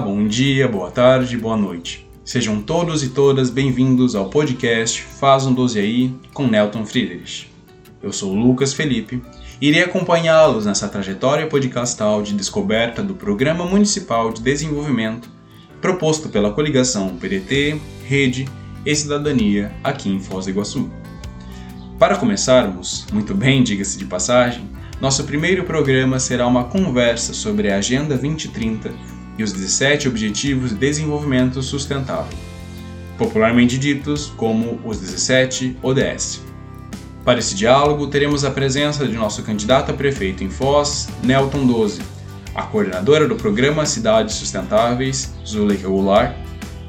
Bom dia, boa tarde, boa noite. Sejam todos e todas bem-vindos ao podcast Faz um 12 aí com Nelton Friedrich. Eu sou Lucas Felipe e irei acompanhá-los nessa trajetória podcastal de descoberta do Programa Municipal de Desenvolvimento proposto pela coligação PDT, Rede e Cidadania aqui em Foz do Iguaçu. Para começarmos, muito bem, diga-se de passagem, nosso primeiro programa será uma conversa sobre a Agenda 2030 e os 17 Objetivos de Desenvolvimento Sustentável, popularmente ditos como os 17 ODS. Para esse diálogo, teremos a presença de nosso candidato a prefeito em Foz, Nelton Doze, a coordenadora do programa Cidades Sustentáveis, Zuleika Goulart,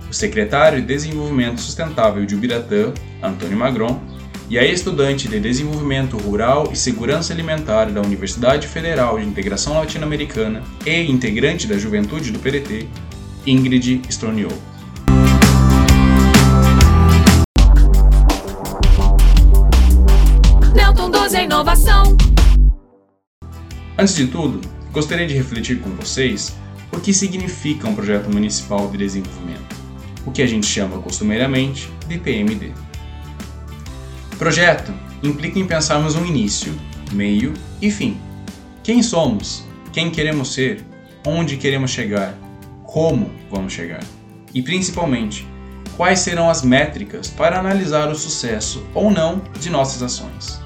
o secretário de Desenvolvimento Sustentável de Ubiratã, Antônio Magron, e a estudante de Desenvolvimento Rural e Segurança Alimentar da Universidade Federal de Integração Latino-Americana e integrante da Juventude do PDT, Ingrid Stroniou. Nelton 12 é inovação. Antes de tudo, gostaria de refletir com vocês o que significa um projeto municipal de desenvolvimento, o que a gente chama costumeiramente de PMD. Projeto implica em pensarmos um início, meio e fim. Quem somos? Quem queremos ser? Onde queremos chegar? Como vamos chegar? E principalmente, quais serão as métricas para analisar o sucesso ou não de nossas ações?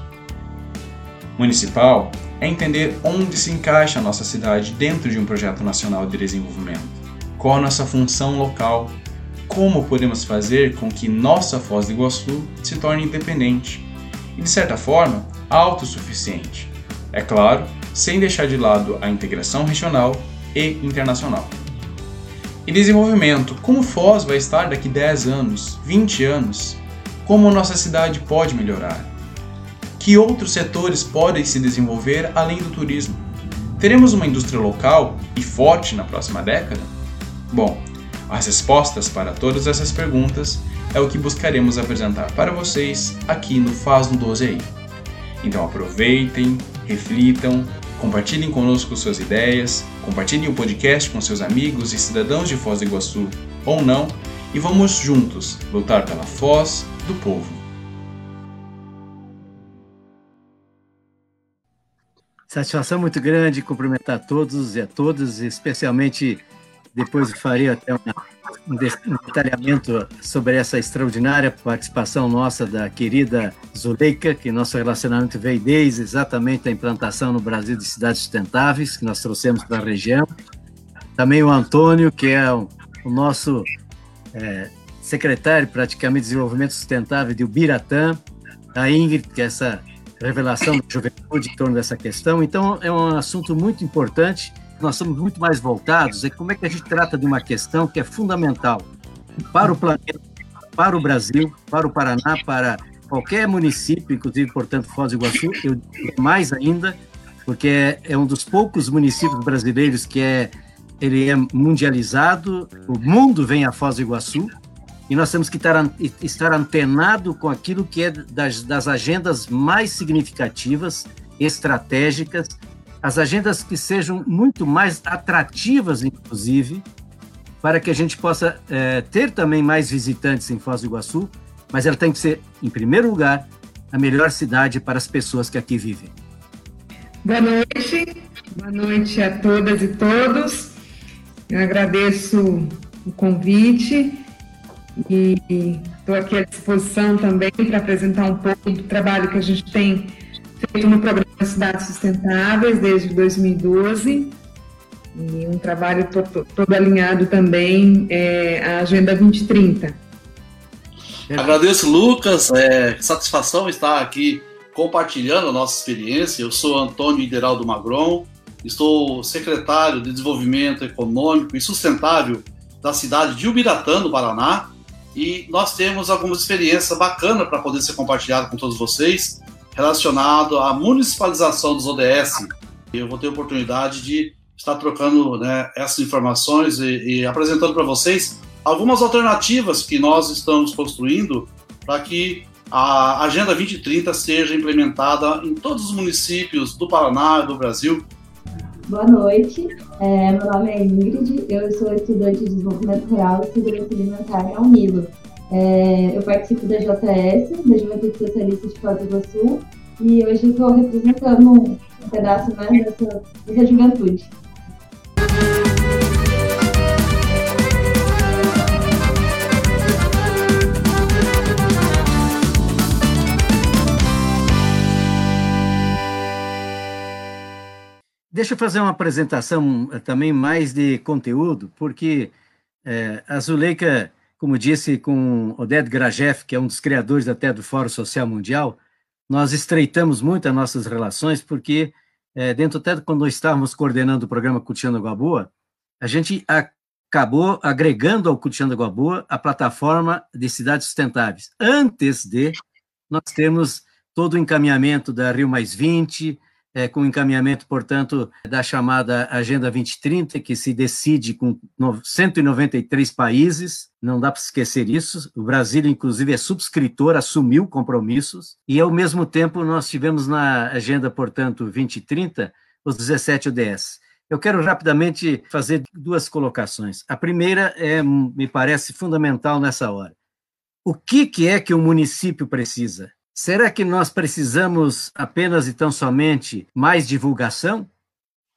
Municipal é entender onde se encaixa a nossa cidade dentro de um projeto nacional de desenvolvimento, qual a nossa função local como podemos fazer com que nossa Foz do Iguaçu se torne independente e, de certa forma, autossuficiente. É claro, sem deixar de lado a integração regional e internacional. E desenvolvimento: como Foz vai estar daqui 10 anos, 20 anos? Como nossa cidade pode melhorar? Que outros setores podem se desenvolver além do turismo? Teremos uma indústria local e forte na próxima década? Bom, as respostas para todas essas perguntas é o que buscaremos apresentar para vocês aqui no Faz no 12 aí. Então aproveitem, reflitam, compartilhem conosco suas ideias, compartilhem o podcast com seus amigos e cidadãos de Foz do Iguaçu ou não e vamos juntos lutar pela Foz do povo. Satisfação muito grande cumprimentar todos e a todas, especialmente depois farei até um detalhamento sobre essa extraordinária participação nossa da querida Zuleika, que nosso relacionamento veio desde exatamente a implantação no Brasil de cidades sustentáveis, que nós trouxemos para a região. Também o Antônio, que é o, o nosso é, secretário praticamente de Desenvolvimento Sustentável de Ubiratã, a Ingrid, que é essa revelação da juventude em torno dessa questão. Então, é um assunto muito importante nós somos muito mais voltados é como é que a gente trata de uma questão que é fundamental para o planeta, para o Brasil, para o Paraná, para qualquer município, inclusive, portanto, Foz do Iguaçu, eu mais ainda, porque é, é, um dos poucos municípios brasileiros que é ele é mundializado, o mundo vem a Foz do Iguaçu, e nós temos que estar, estar antenado com aquilo que é das, das agendas mais significativas, estratégicas, as agendas que sejam muito mais atrativas, inclusive, para que a gente possa é, ter também mais visitantes em Foz do Iguaçu, mas ela tem que ser, em primeiro lugar, a melhor cidade para as pessoas que aqui vivem. Boa noite, boa noite a todas e todos. Eu agradeço o convite e estou aqui à disposição também para apresentar um pouco do trabalho que a gente tem feito no programa Cidades Sustentáveis desde 2012 e um trabalho todo, todo alinhado também é, à Agenda 2030. Agradeço, Lucas. É, satisfação estar aqui compartilhando a nossa experiência. Eu sou Antônio Ideraldo Magron, estou secretário de Desenvolvimento Econômico e Sustentável da cidade de Ubiratã, no Paraná, e nós temos algumas experiências bacanas para poder ser compartilhado com todos vocês relacionado à municipalização dos ODS. Eu vou ter a oportunidade de estar trocando né, essas informações e, e apresentando para vocês algumas alternativas que nós estamos construindo para que a Agenda 2030 seja implementada em todos os municípios do Paraná e do Brasil. Boa noite, é, meu nome é Ingrid, eu sou estudante de Desenvolvimento Rural e Segurança Alimentar em Almilo. É, eu participo da JS, da Juventude Socialista de Foz do Iguaçu, e hoje estou representando um pedaço mais dessa, dessa juventude. Deixa eu fazer uma apresentação eh, também mais de conteúdo, porque é, a Zuleika, como disse com Oded Grajeff, que é um dos criadores até do Fórum Social Mundial, nós estreitamos muito as nossas relações, porque é, dentro até quando estávamos coordenando o programa Cultivando Água Boa, a gente acabou agregando ao Cultivando Água Boa a plataforma de cidades sustentáveis, antes de nós termos todo o encaminhamento da Rio Mais 20, é, com encaminhamento, portanto, da chamada Agenda 2030, que se decide com 193 países, não dá para esquecer isso. O Brasil, inclusive, é subscritor, assumiu compromissos, e ao mesmo tempo nós tivemos na Agenda, portanto, 2030, os 17 ODS. Eu quero rapidamente fazer duas colocações. A primeira é, me parece fundamental nessa hora. O que, que é que o município precisa? Será que nós precisamos apenas e tão somente mais divulgação?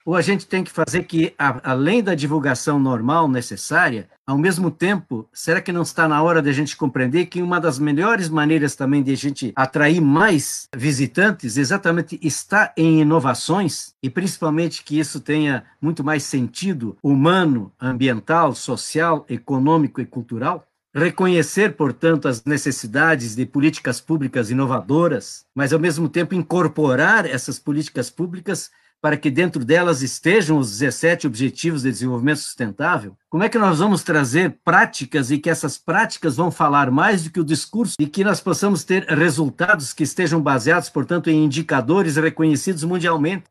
Ou a gente tem que fazer que, além da divulgação normal necessária, ao mesmo tempo, será que não está na hora de a gente compreender que uma das melhores maneiras também de a gente atrair mais visitantes exatamente está em inovações e principalmente que isso tenha muito mais sentido humano, ambiental, social, econômico e cultural? Reconhecer, portanto, as necessidades de políticas públicas inovadoras, mas ao mesmo tempo incorporar essas políticas públicas para que dentro delas estejam os 17 Objetivos de Desenvolvimento Sustentável? Como é que nós vamos trazer práticas e que essas práticas vão falar mais do que o discurso e que nós possamos ter resultados que estejam baseados, portanto, em indicadores reconhecidos mundialmente?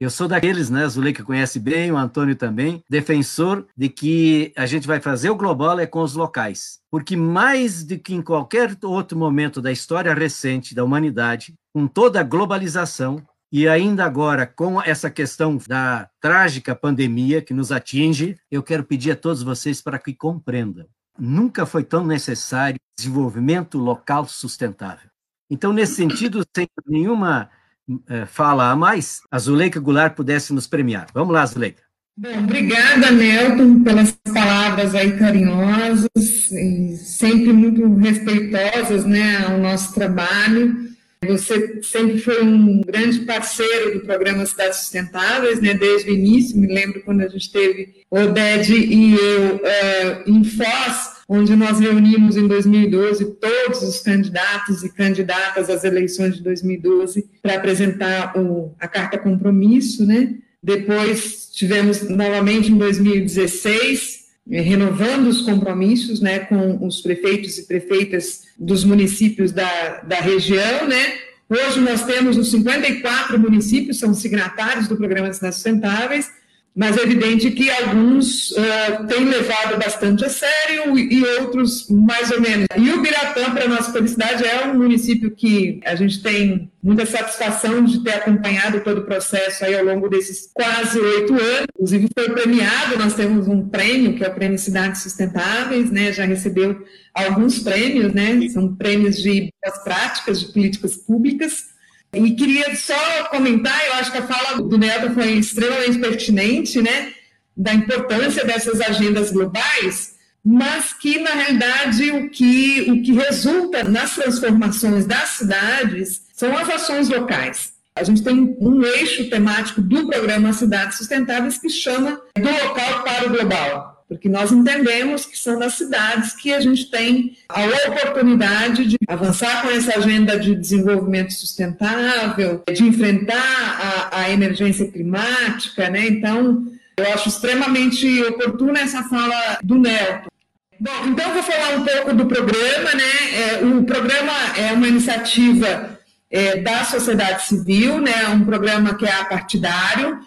Eu sou daqueles, né, Zuleika conhece bem, o Antônio também, defensor de que a gente vai fazer o global é com os locais. Porque mais do que em qualquer outro momento da história recente da humanidade, com toda a globalização, e ainda agora, com essa questão da trágica pandemia que nos atinge, eu quero pedir a todos vocês para que compreendam. Nunca foi tão necessário desenvolvimento local sustentável. Então, nesse sentido, sem nenhuma fala a mais, a Zuleika Goulart pudesse nos premiar. Vamos lá, Zuleika. Bom, obrigada, Nelton, pelas palavras aí carinhosas, sempre muito respeitosas, né, ao nosso trabalho. Você sempre foi um grande parceiro do programa Cidades Sustentáveis, né, desde o início. Me lembro quando a gente teve Oded e eu é, em Foz, onde nós reunimos em 2012 todos os candidatos e candidatas às eleições de 2012 para apresentar o, a carta compromisso, né? Depois tivemos novamente em 2016 eh, renovando os compromissos, né, com os prefeitos e prefeitas dos municípios da, da região, né? Hoje nós temos os 54 municípios são signatários do programa de Cidades Sustentáveis mas é evidente que alguns uh, têm levado bastante a sério e outros mais ou menos. E o Biratã, para nossa felicidade, é um município que a gente tem muita satisfação de ter acompanhado todo o processo aí ao longo desses quase oito anos. Inclusive foi premiado, nós temos um prêmio, que é o Prêmio Cidades Sustentáveis, né? já recebeu alguns prêmios, né? são prêmios de boas práticas, de políticas públicas. E queria só comentar, eu acho que a fala do Neto foi extremamente pertinente, né, da importância dessas agendas globais, mas que, na realidade, o que, o que resulta nas transformações das cidades são as ações locais. A gente tem um eixo temático do programa Cidades Sustentáveis que chama do local para o global porque nós entendemos que são nas cidades que a gente tem a oportunidade de avançar com essa agenda de desenvolvimento sustentável, de enfrentar a, a emergência climática, né? Então, eu acho extremamente oportuna essa fala do Nelton. Bom, então vou falar um pouco do programa, né? É, o programa é uma iniciativa é, da sociedade civil, né? Um programa que é apartidário,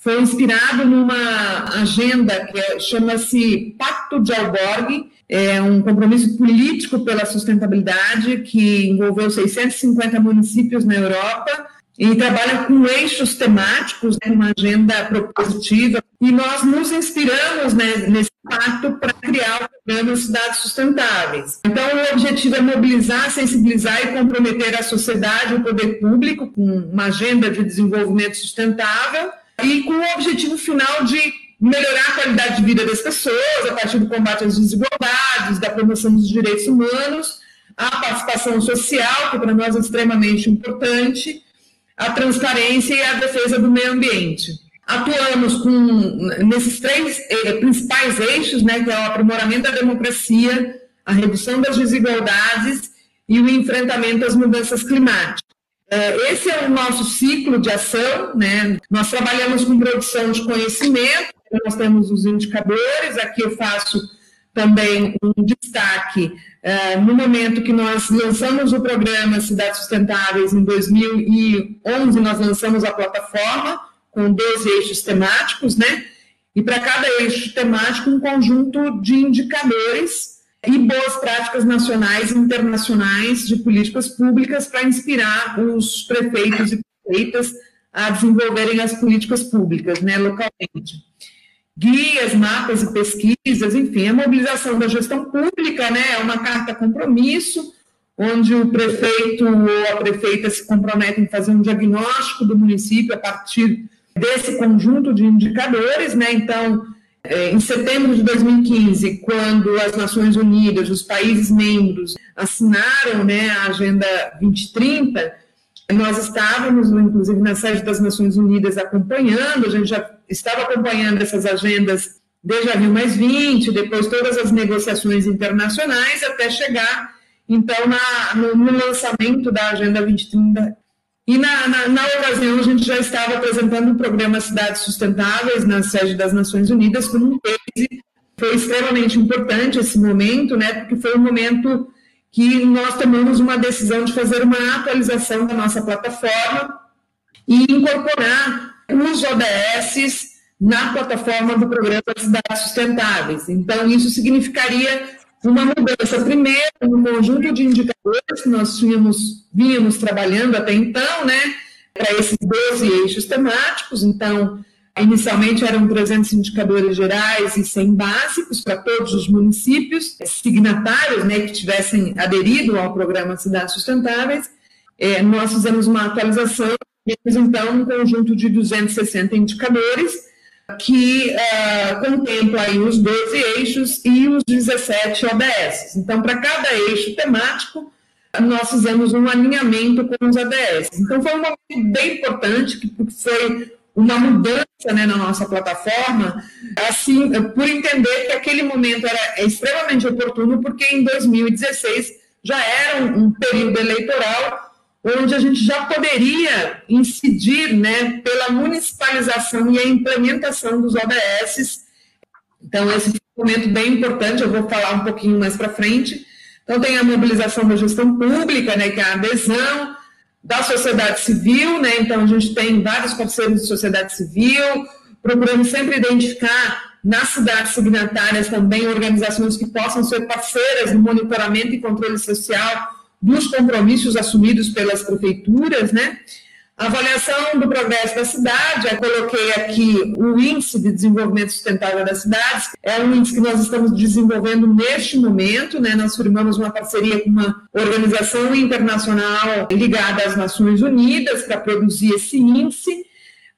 foi inspirado numa agenda que é, chama-se Pacto de Alborg, é um compromisso político pela sustentabilidade que envolveu 650 municípios na Europa e trabalha com eixos temáticos, né, uma agenda propositiva, e nós nos inspiramos né, nesse pacto para criar o programa Cidades Sustentáveis. Então, o objetivo é mobilizar, sensibilizar e comprometer a sociedade o poder público com uma agenda de desenvolvimento sustentável e com o objetivo final de melhorar a qualidade de vida das pessoas a partir do combate às desigualdades, da promoção dos direitos humanos, a participação social, que para nós é extremamente importante, a transparência e a defesa do meio ambiente. Atuamos com, nesses três eh, principais eixos, né, que é o aprimoramento da democracia, a redução das desigualdades e o enfrentamento às mudanças climáticas. Eh, esse é o nosso ciclo de ação, né? Nós trabalhamos com produção de conhecimento, nós temos os indicadores, aqui eu faço também um destaque uh, no momento que nós lançamos o programa Cidades Sustentáveis, em 2011, nós lançamos a plataforma com 12 eixos temáticos, né? E para cada eixo temático, um conjunto de indicadores e boas práticas nacionais e internacionais de políticas públicas para inspirar os prefeitos e prefeitas a desenvolverem as políticas públicas, né, localmente. Guias, mapas e pesquisas, enfim, a mobilização da gestão pública, né, é uma carta compromisso, onde o prefeito ou a prefeita se comprometem a fazer um diagnóstico do município a partir desse conjunto de indicadores, né, então, em setembro de 2015, quando as Nações Unidas, os países membros, assinaram né, a Agenda 2030, nós estávamos, inclusive, na sede das Nações Unidas acompanhando, a gente já estava acompanhando essas agendas desde a Rio Mais 20, depois todas as negociações internacionais, até chegar, então, na, no, no, lançamento da Agenda 2030. E na, na, na, ocasião, a gente já estava apresentando o programa Cidades Sustentáveis na sede das Nações Unidas como um case. Foi extremamente importante esse momento, né, porque foi um momento que nós tomamos uma decisão de fazer uma atualização da nossa plataforma e incorporar os ODS na plataforma do programa Cidades Sustentáveis. Então, isso significaria uma mudança, primeiro, no conjunto de indicadores que nós tínhamos, vínhamos trabalhando até então, né, para esses 12 eixos temáticos. Então, Inicialmente eram 300 indicadores gerais e 100 básicos para todos os municípios signatários né, que tivessem aderido ao programa Cidades Sustentáveis. É, nós fizemos uma atualização e então um conjunto de 260 indicadores que uh, contempla aí os 12 eixos e os 17 ODS. Então, para cada eixo temático, nós fizemos um alinhamento com os ODS. Então, foi um momento bem importante, porque foi uma mudança né, na nossa plataforma, assim, por entender que aquele momento era extremamente oportuno, porque em 2016 já era um período eleitoral onde a gente já poderia incidir né, pela municipalização e a implementação dos ODS. Então, esse foi um momento bem importante, eu vou falar um pouquinho mais para frente. Então, tem a mobilização da gestão pública, né, que é a adesão, da sociedade civil, né? Então a gente tem vários parceiros de sociedade civil, procurando sempre identificar nas cidades signatárias também organizações que possam ser parceiras no monitoramento e controle social dos compromissos assumidos pelas prefeituras, né? Avaliação do progresso da cidade, eu coloquei aqui o Índice de Desenvolvimento Sustentável das Cidades, é um índice que nós estamos desenvolvendo neste momento, né? nós firmamos uma parceria com uma organização internacional ligada às Nações Unidas para produzir esse índice,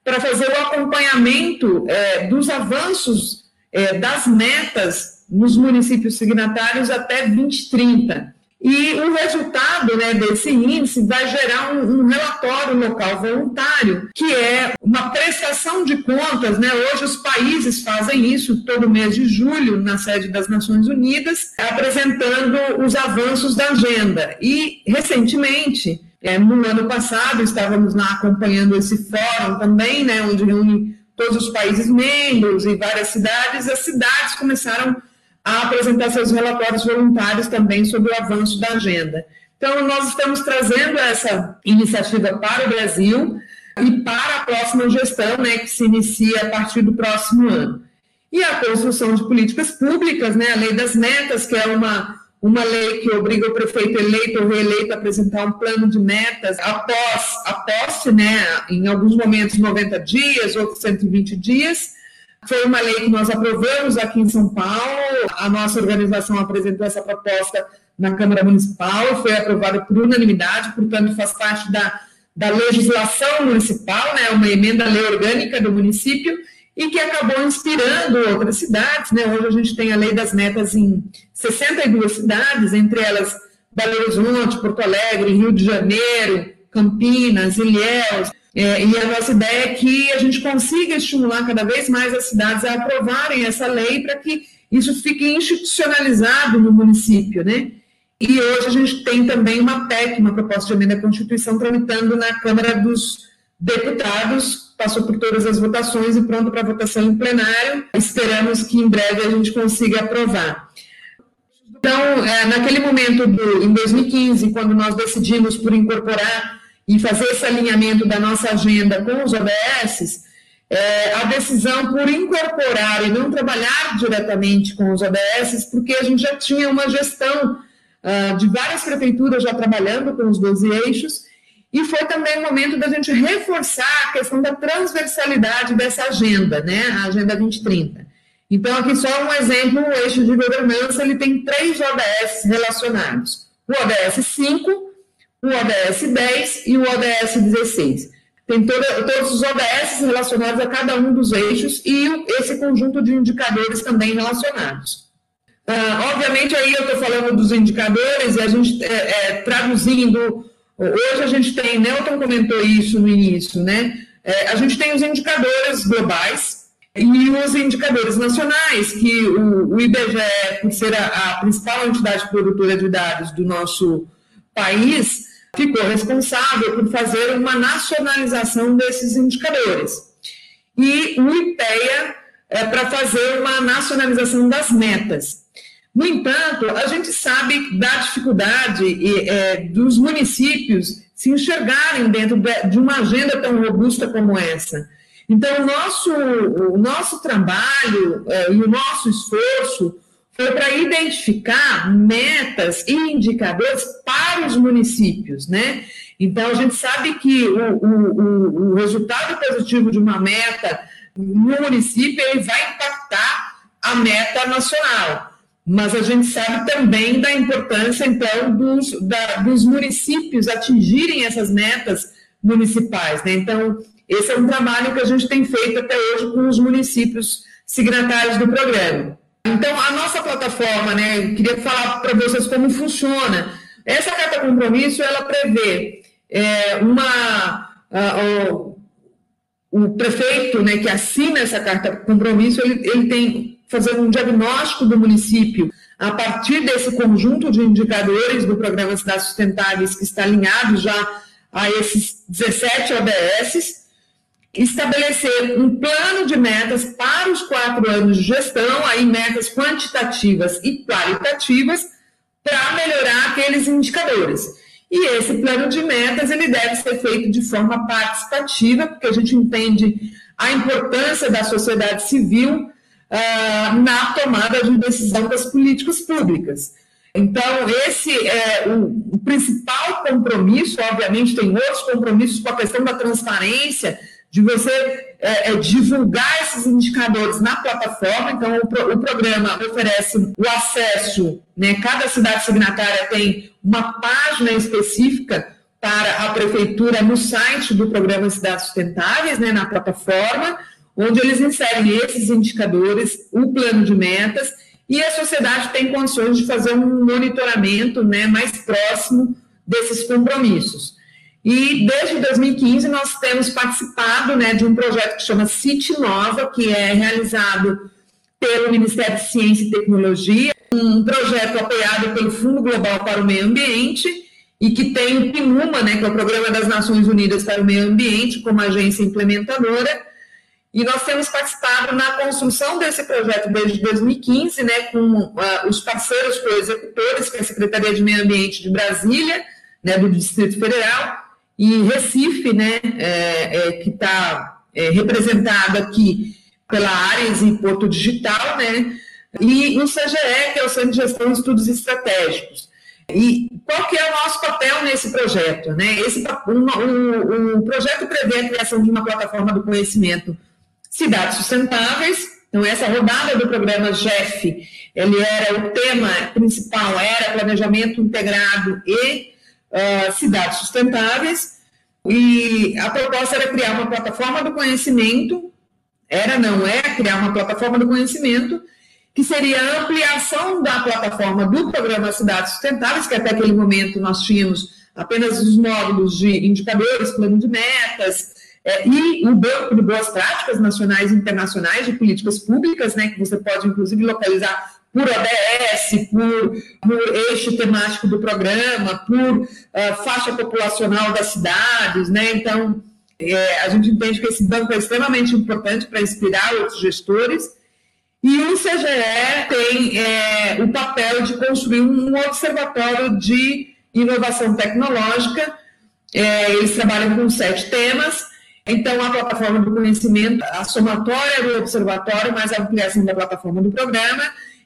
para fazer o acompanhamento é, dos avanços é, das metas nos municípios signatários até 2030. E o resultado né, desse índice vai gerar um, um, relatório local voluntário, que é uma prestação de contas. Né? Hoje os países fazem isso todo mês de julho, na sede das Nações Unidas, apresentando os avanços da agenda. E, recentemente, é, no ano passado, estávamos lá acompanhando esse fórum também, né, onde reúne todos os países membros e várias cidades, as cidades começaram a apresentar seus relatórios voluntários também sobre o avanço da agenda. Então, nós estamos trazendo essa iniciativa para o Brasil e para a próxima gestão, né, que se inicia a partir do próximo ano. E a construção de políticas públicas, né, a lei das metas, que é uma, uma lei que obriga o prefeito eleito ou reeleito a apresentar um plano de metas após a posse, né, em alguns momentos 90 dias, outros 120 dias. Foi uma lei que nós aprovamos aqui em São Paulo, a nossa organização apresentou essa proposta na Câmara Municipal, foi aprovada por unanimidade, portanto, faz parte da, da legislação municipal, né, uma emenda à lei orgânica do município, e que acabou inspirando outras cidades. Né? Hoje a gente tem a lei das metas em 62 cidades, entre elas Belo Horizonte, Porto Alegre, Rio de Janeiro, Campinas, Ilhéus. É, e a nossa ideia é que a gente consiga estimular cada vez mais as cidades a aprovarem essa lei para que isso fique institucionalizado no município, né? E hoje a gente tem também uma PEC, uma proposta de emenda à Constituição, tramitando na Câmara dos Deputados, passou por todas as votações e pronto para votação em plenário. Esperamos que em breve a gente consiga aprovar. Então, é, naquele momento, do, em 2015, quando nós decidimos por incorporar e fazer esse alinhamento da nossa agenda com os ODS, é, a decisão por incorporar e não trabalhar diretamente com os ODS, porque a gente já tinha uma gestão uh, de várias prefeituras já trabalhando com os 12 eixos, e foi também o momento da gente reforçar a questão da transversalidade dessa agenda, né, a Agenda 2030. Então, aqui só um exemplo, o eixo de governança, ele tem três ODS relacionados. O ODS 5, o ODS 10 e o ODS 16. Tem toda, todos os ODS relacionados a cada um dos eixos e esse conjunto de indicadores também relacionados. Uh, obviamente, aí eu estou falando dos indicadores, e a gente é, é, traduzindo Hoje a gente tem, Nelton comentou isso no início, né? É, a gente tem os indicadores globais e os indicadores nacionais, que o, o IBGE, por ser a, a, principal entidade produtora de dados do nosso país, ficou responsável por fazer uma nacionalização desses indicadores. E o IPEA é para fazer uma nacionalização das metas. No entanto, a gente sabe da dificuldade é, dos municípios se enxergarem dentro de uma agenda tão robusta como essa. Então, o nosso, o nosso trabalho é, e o nosso esforço foi para identificar metas e indicadores para os municípios, né? Então, a gente sabe que o, o, o resultado positivo de uma meta no município ele vai impactar a meta nacional mas a gente sabe também da importância, então, dos, da, dos municípios atingirem essas metas municipais. Né? Então, esse é um trabalho que a gente tem feito até hoje com os municípios signatários do programa. Então, a nossa plataforma, né, queria falar para vocês como funciona. Essa carta compromisso, ela prevê é, uma... Uh, o, o prefeito né, que assina essa carta compromisso, ele, ele tem fazer um diagnóstico do município a partir desse conjunto de indicadores do Programa Cidades Sustentáveis, que está alinhado já a esses 17 ODSs, estabelecer um plano de metas para os quatro anos de gestão, aí metas quantitativas e qualitativas, para melhorar aqueles indicadores. E esse plano de metas ele deve ser feito de forma participativa, porque a gente entende a importância da sociedade civil uh, na tomada de decisão das políticas públicas. Então, esse é o, o, principal compromisso, obviamente, tem outros compromissos com a questão da transparência, de você é, é, divulgar esses indicadores na plataforma. Então, o, pro, o, programa oferece o acesso, né, cada cidade signatária tem uma página específica para a prefeitura no site do programa Cidades Sustentáveis, né, na plataforma onde eles inserem esses indicadores, o plano de metas, e a sociedade tem condições de fazer um monitoramento né, mais próximo desses compromissos. E desde 2015 nós temos participado né, de um projeto que chama City Nova, que é realizado pelo Ministério de Ciência e Tecnologia, um projeto apoiado pelo Fundo Global para o Meio Ambiente e que tem o PNUMA, né, que é o Programa das Nações Unidas para o Meio Ambiente, como agência implementadora, e nós temos participado na construção desse projeto desde 2015, né, com uh, os parceiros co-executores, que é a Secretaria de Meio Ambiente de Brasília, né, do Distrito Federal, e Recife, né, é, é, que está é, representado aqui pela Ares e Porto Digital, né, e o CGE, que é o Centro de Gestão de Estudos Estratégicos. E qual que é o nosso papel nesse projeto? Né? Esse, o, o projeto prevê a criação de uma plataforma do conhecimento Cidades Sustentáveis. Então, essa rodada do programa GEF, ele era o tema principal, era planejamento integrado e uh, cidades sustentáveis. E a proposta era criar uma plataforma do conhecimento, era, não é, criar uma plataforma do conhecimento que seria a ampliação da plataforma do programa Cidades Sustentáveis, que até aquele momento nós tínhamos apenas os módulos de indicadores, plano de metas, é, e o banco de boas práticas nacionais e internacionais de políticas públicas, né, que você pode inclusive localizar por ODS, por, por eixo temático do programa, por uh, faixa populacional das cidades, né? Então, é, a gente entende que esse banco é extremamente importante para inspirar outros gestores e o CGE tem é, o papel de construir um observatório de inovação tecnológica. É, eles trabalham com sete temas. Então, a plataforma do conhecimento, a somatória do observatório, mais a ampliação da plataforma do programa,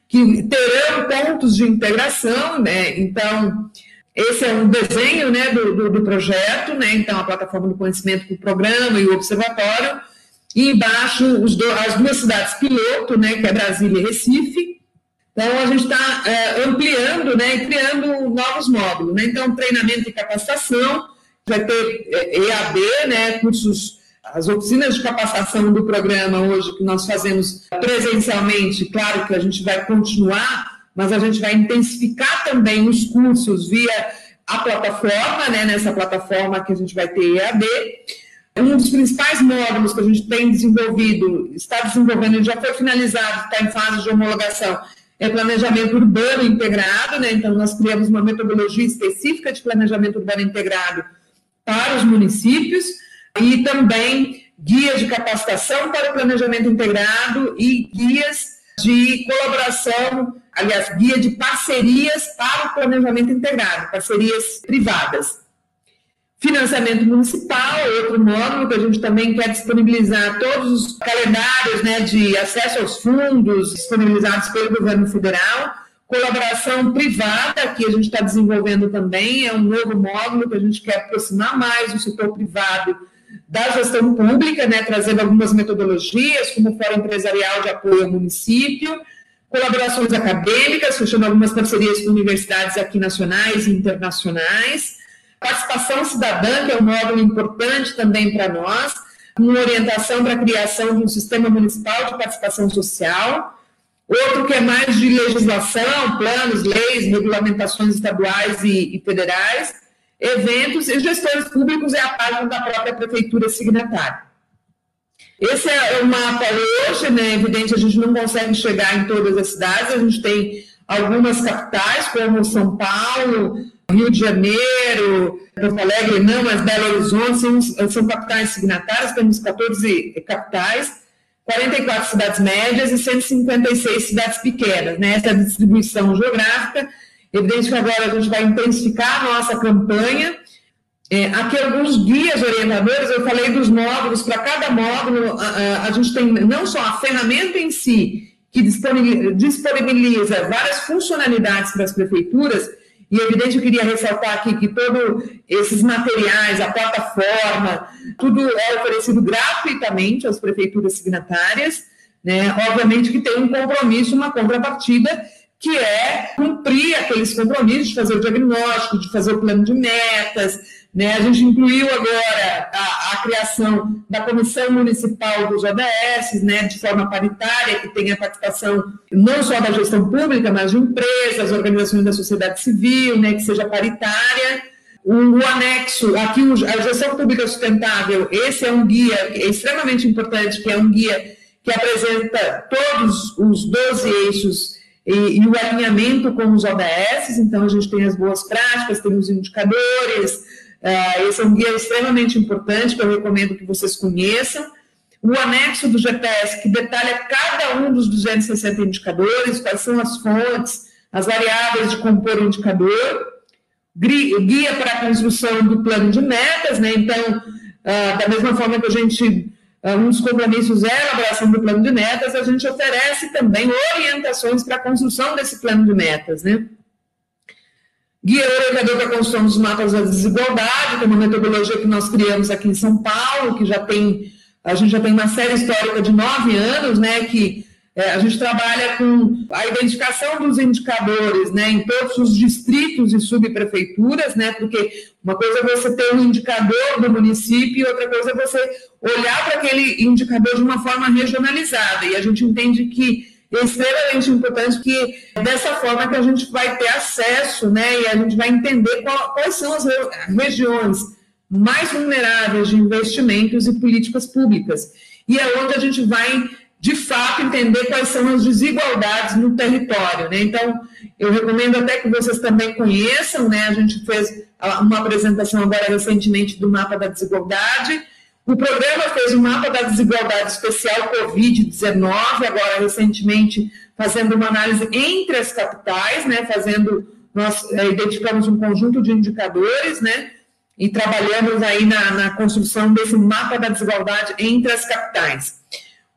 que terão pontos de integração, né? Então, esse é um desenho né, do, do, do projeto, né? Então, a plataforma do conhecimento, o programa e o observatório e embaixo do, as duas cidades piloto, né, que é Brasília e Recife. Então, a gente está é, ampliando né, e criando novos módulos. Né? Então, treinamento e capacitação, vai ter EAD, né, cursos, as oficinas de capacitação do programa hoje que nós fazemos presencialmente, claro que a gente vai continuar, mas a gente vai intensificar também os cursos via a plataforma, né, nessa plataforma que a gente vai ter EAD. Um dos principais módulos que a gente tem desenvolvido, está desenvolvendo, já foi finalizado, está em fase de homologação, é planejamento urbano integrado, né? Então, nós criamos uma metodologia específica de planejamento urbano integrado para os municípios e também guias de capacitação para o planejamento integrado e guias de colaboração, aliás, guia de parcerias para o planejamento integrado, parcerias privadas. Financiamento municipal, outro módulo que a gente também quer disponibilizar todos os calendários né, de acesso aos fundos disponibilizados pelo governo federal. Colaboração privada, que a gente está desenvolvendo também, é um novo módulo que a gente quer aproximar mais o setor privado da gestão pública, né, trazendo algumas metodologias, como o Fórum Empresarial de Apoio ao Município, colaborações acadêmicas, fechando algumas parcerias com universidades aqui nacionais e internacionais, Participação cidadã, que é um módulo importante também para nós, uma orientação para a criação de um sistema municipal de participação social. Outro que é mais de legislação, planos, leis, regulamentações estaduais e, e federais, eventos e gestores públicos é a página da própria prefeitura signatária. Esse é o mapa hoje, né? Evidente, a gente não consegue chegar em todas as cidades, a gente tem algumas capitais, como São Paulo, Rio de Janeiro, Porto Alegre, não, mas Belo Horizonte, são, são capitais signatárias, temos 14 capitais, 44 cidades médias e 156 cidades pequenas, né? Essa distribuição geográfica. Evidente que agora a gente vai intensificar a nossa campanha. É, aqui alguns guias orientadores, eu falei dos módulos, para cada módulo a, a, a gente tem não só a ferramenta em si, que disponibiliza várias funcionalidades para as prefeituras, e, evidente, eu queria ressaltar aqui que todos esses materiais, a plataforma, tudo é oferecido gratuitamente às prefeituras signatárias, né? Obviamente que tem um compromisso, uma contrapartida, que é cumprir aqueles compromissos de fazer o diagnóstico, de fazer o plano de metas, né? A gente incluiu agora a, a, criação da Comissão Municipal dos ODS, né, de forma paritária, que tenha participação não só da gestão pública, mas de empresas, organizações da sociedade civil, né, que seja paritária. O, o anexo, aqui a gestão pública sustentável, esse é um guia é extremamente importante, que é um guia que apresenta todos os 12 eixos e, e, o alinhamento com os ODS, então a gente tem as boas práticas, tem os indicadores, Uh, esse é um guia extremamente importante que eu recomendo que vocês conheçam. O anexo do GPS, que detalha cada um dos 260 indicadores, quais são as fontes, as variáveis de compor o indicador. Guia para a construção do plano de metas, né? Então, uh, da mesma forma que a gente um dos compromissos é a elaboração do plano de metas, a gente oferece também orientações para a construção desse plano de metas, né? Guia orientador para a construção dos mapas da desigualdade, que é uma metodologia que nós criamos aqui em São Paulo, que já tem, a gente já tem uma série histórica de nove anos, né, que é, a gente trabalha com a identificação dos indicadores né, em todos os distritos e subprefeituras, né, porque uma coisa é você ter um indicador do município e outra coisa é você olhar para aquele indicador de uma forma regionalizada. E a gente entende que é extremamente importante que dessa forma que a gente vai ter acesso né, e a gente vai entender qual, quais são as regiões mais vulneráveis de investimentos e políticas públicas. E é onde a gente vai de fato, entender quais são as desigualdades no território. Né? Então, eu recomendo até que vocês também conheçam, né? a gente fez uma apresentação agora recentemente do mapa da desigualdade. O programa fez um mapa da desigualdade especial Covid-19, agora recentemente fazendo uma análise entre as capitais, né? fazendo, nós é, identificamos um conjunto de indicadores, né? e trabalhamos aí na, na construção desse mapa da desigualdade entre as capitais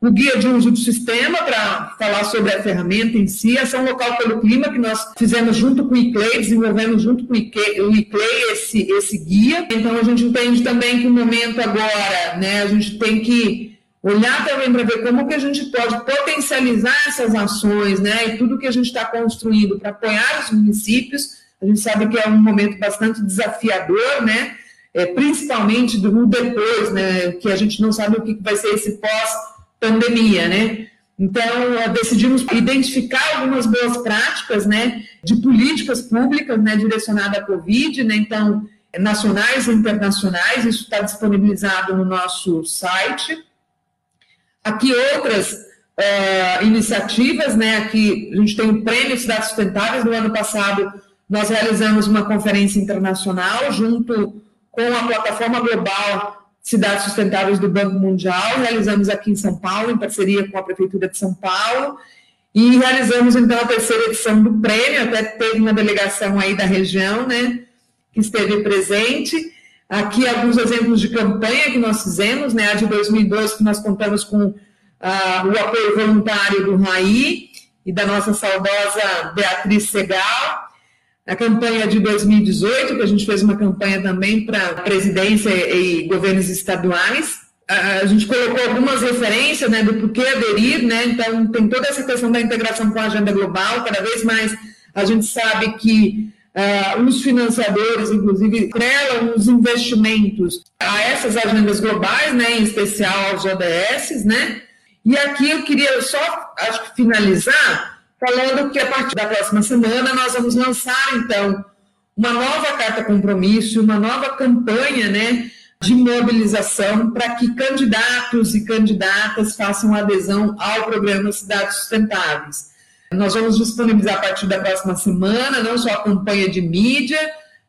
o guia de uso do sistema para falar sobre a ferramenta em si, ação local pelo clima, que nós fizemos junto com o ICLEI, desenvolvemos junto com o ICLEI esse, esse guia. Então, a gente entende também que o momento agora, né, a gente tem que olhar também para ver como que a gente pode potencializar essas ações, né, e tudo que a gente está construindo para apoiar os municípios. A gente sabe que é um momento bastante desafiador, né, é, principalmente do depois, né, que a gente não sabe o que vai ser esse pós pandemia, né? Então, decidimos identificar algumas boas práticas, né, de políticas públicas, né, direcionada à Covid, né, então, nacionais e internacionais, isso está disponibilizado no nosso site. Aqui outras uh, iniciativas, né, aqui a gente tem o Prêmio Cidades Sustentáveis, no ano passado nós realizamos uma conferência internacional junto com a plataforma global cidades sustentáveis do Banco Mundial, realizamos aqui em São Paulo, em parceria com a Prefeitura de São Paulo, e realizamos então a terceira edição do prêmio, até teve uma delegação aí da região, né, que esteve presente. Aqui alguns exemplos de campanha que nós fizemos, né, a de 2002, que nós contamos com ah, o apoio voluntário do RAI e da nossa saudosa Beatriz Segal, a campanha de 2018, que a gente fez uma campanha também para presidência e governos estaduais. A gente colocou algumas referências né, do porquê aderir, né? Então, tem toda essa questão da integração com a agenda global. Cada vez mais a gente sabe que uh, os financiadores, inclusive, crelam os investimentos a essas agendas globais, né, em especial aos ODS, né? E aqui eu queria só, acho que, finalizar falando que a partir da próxima semana nós vamos lançar, então, uma nova carta compromisso, uma nova campanha, né, de mobilização para que candidatos e candidatas façam adesão ao programa Cidades Sustentáveis. Nós vamos disponibilizar a partir da próxima semana, não só a campanha de mídia,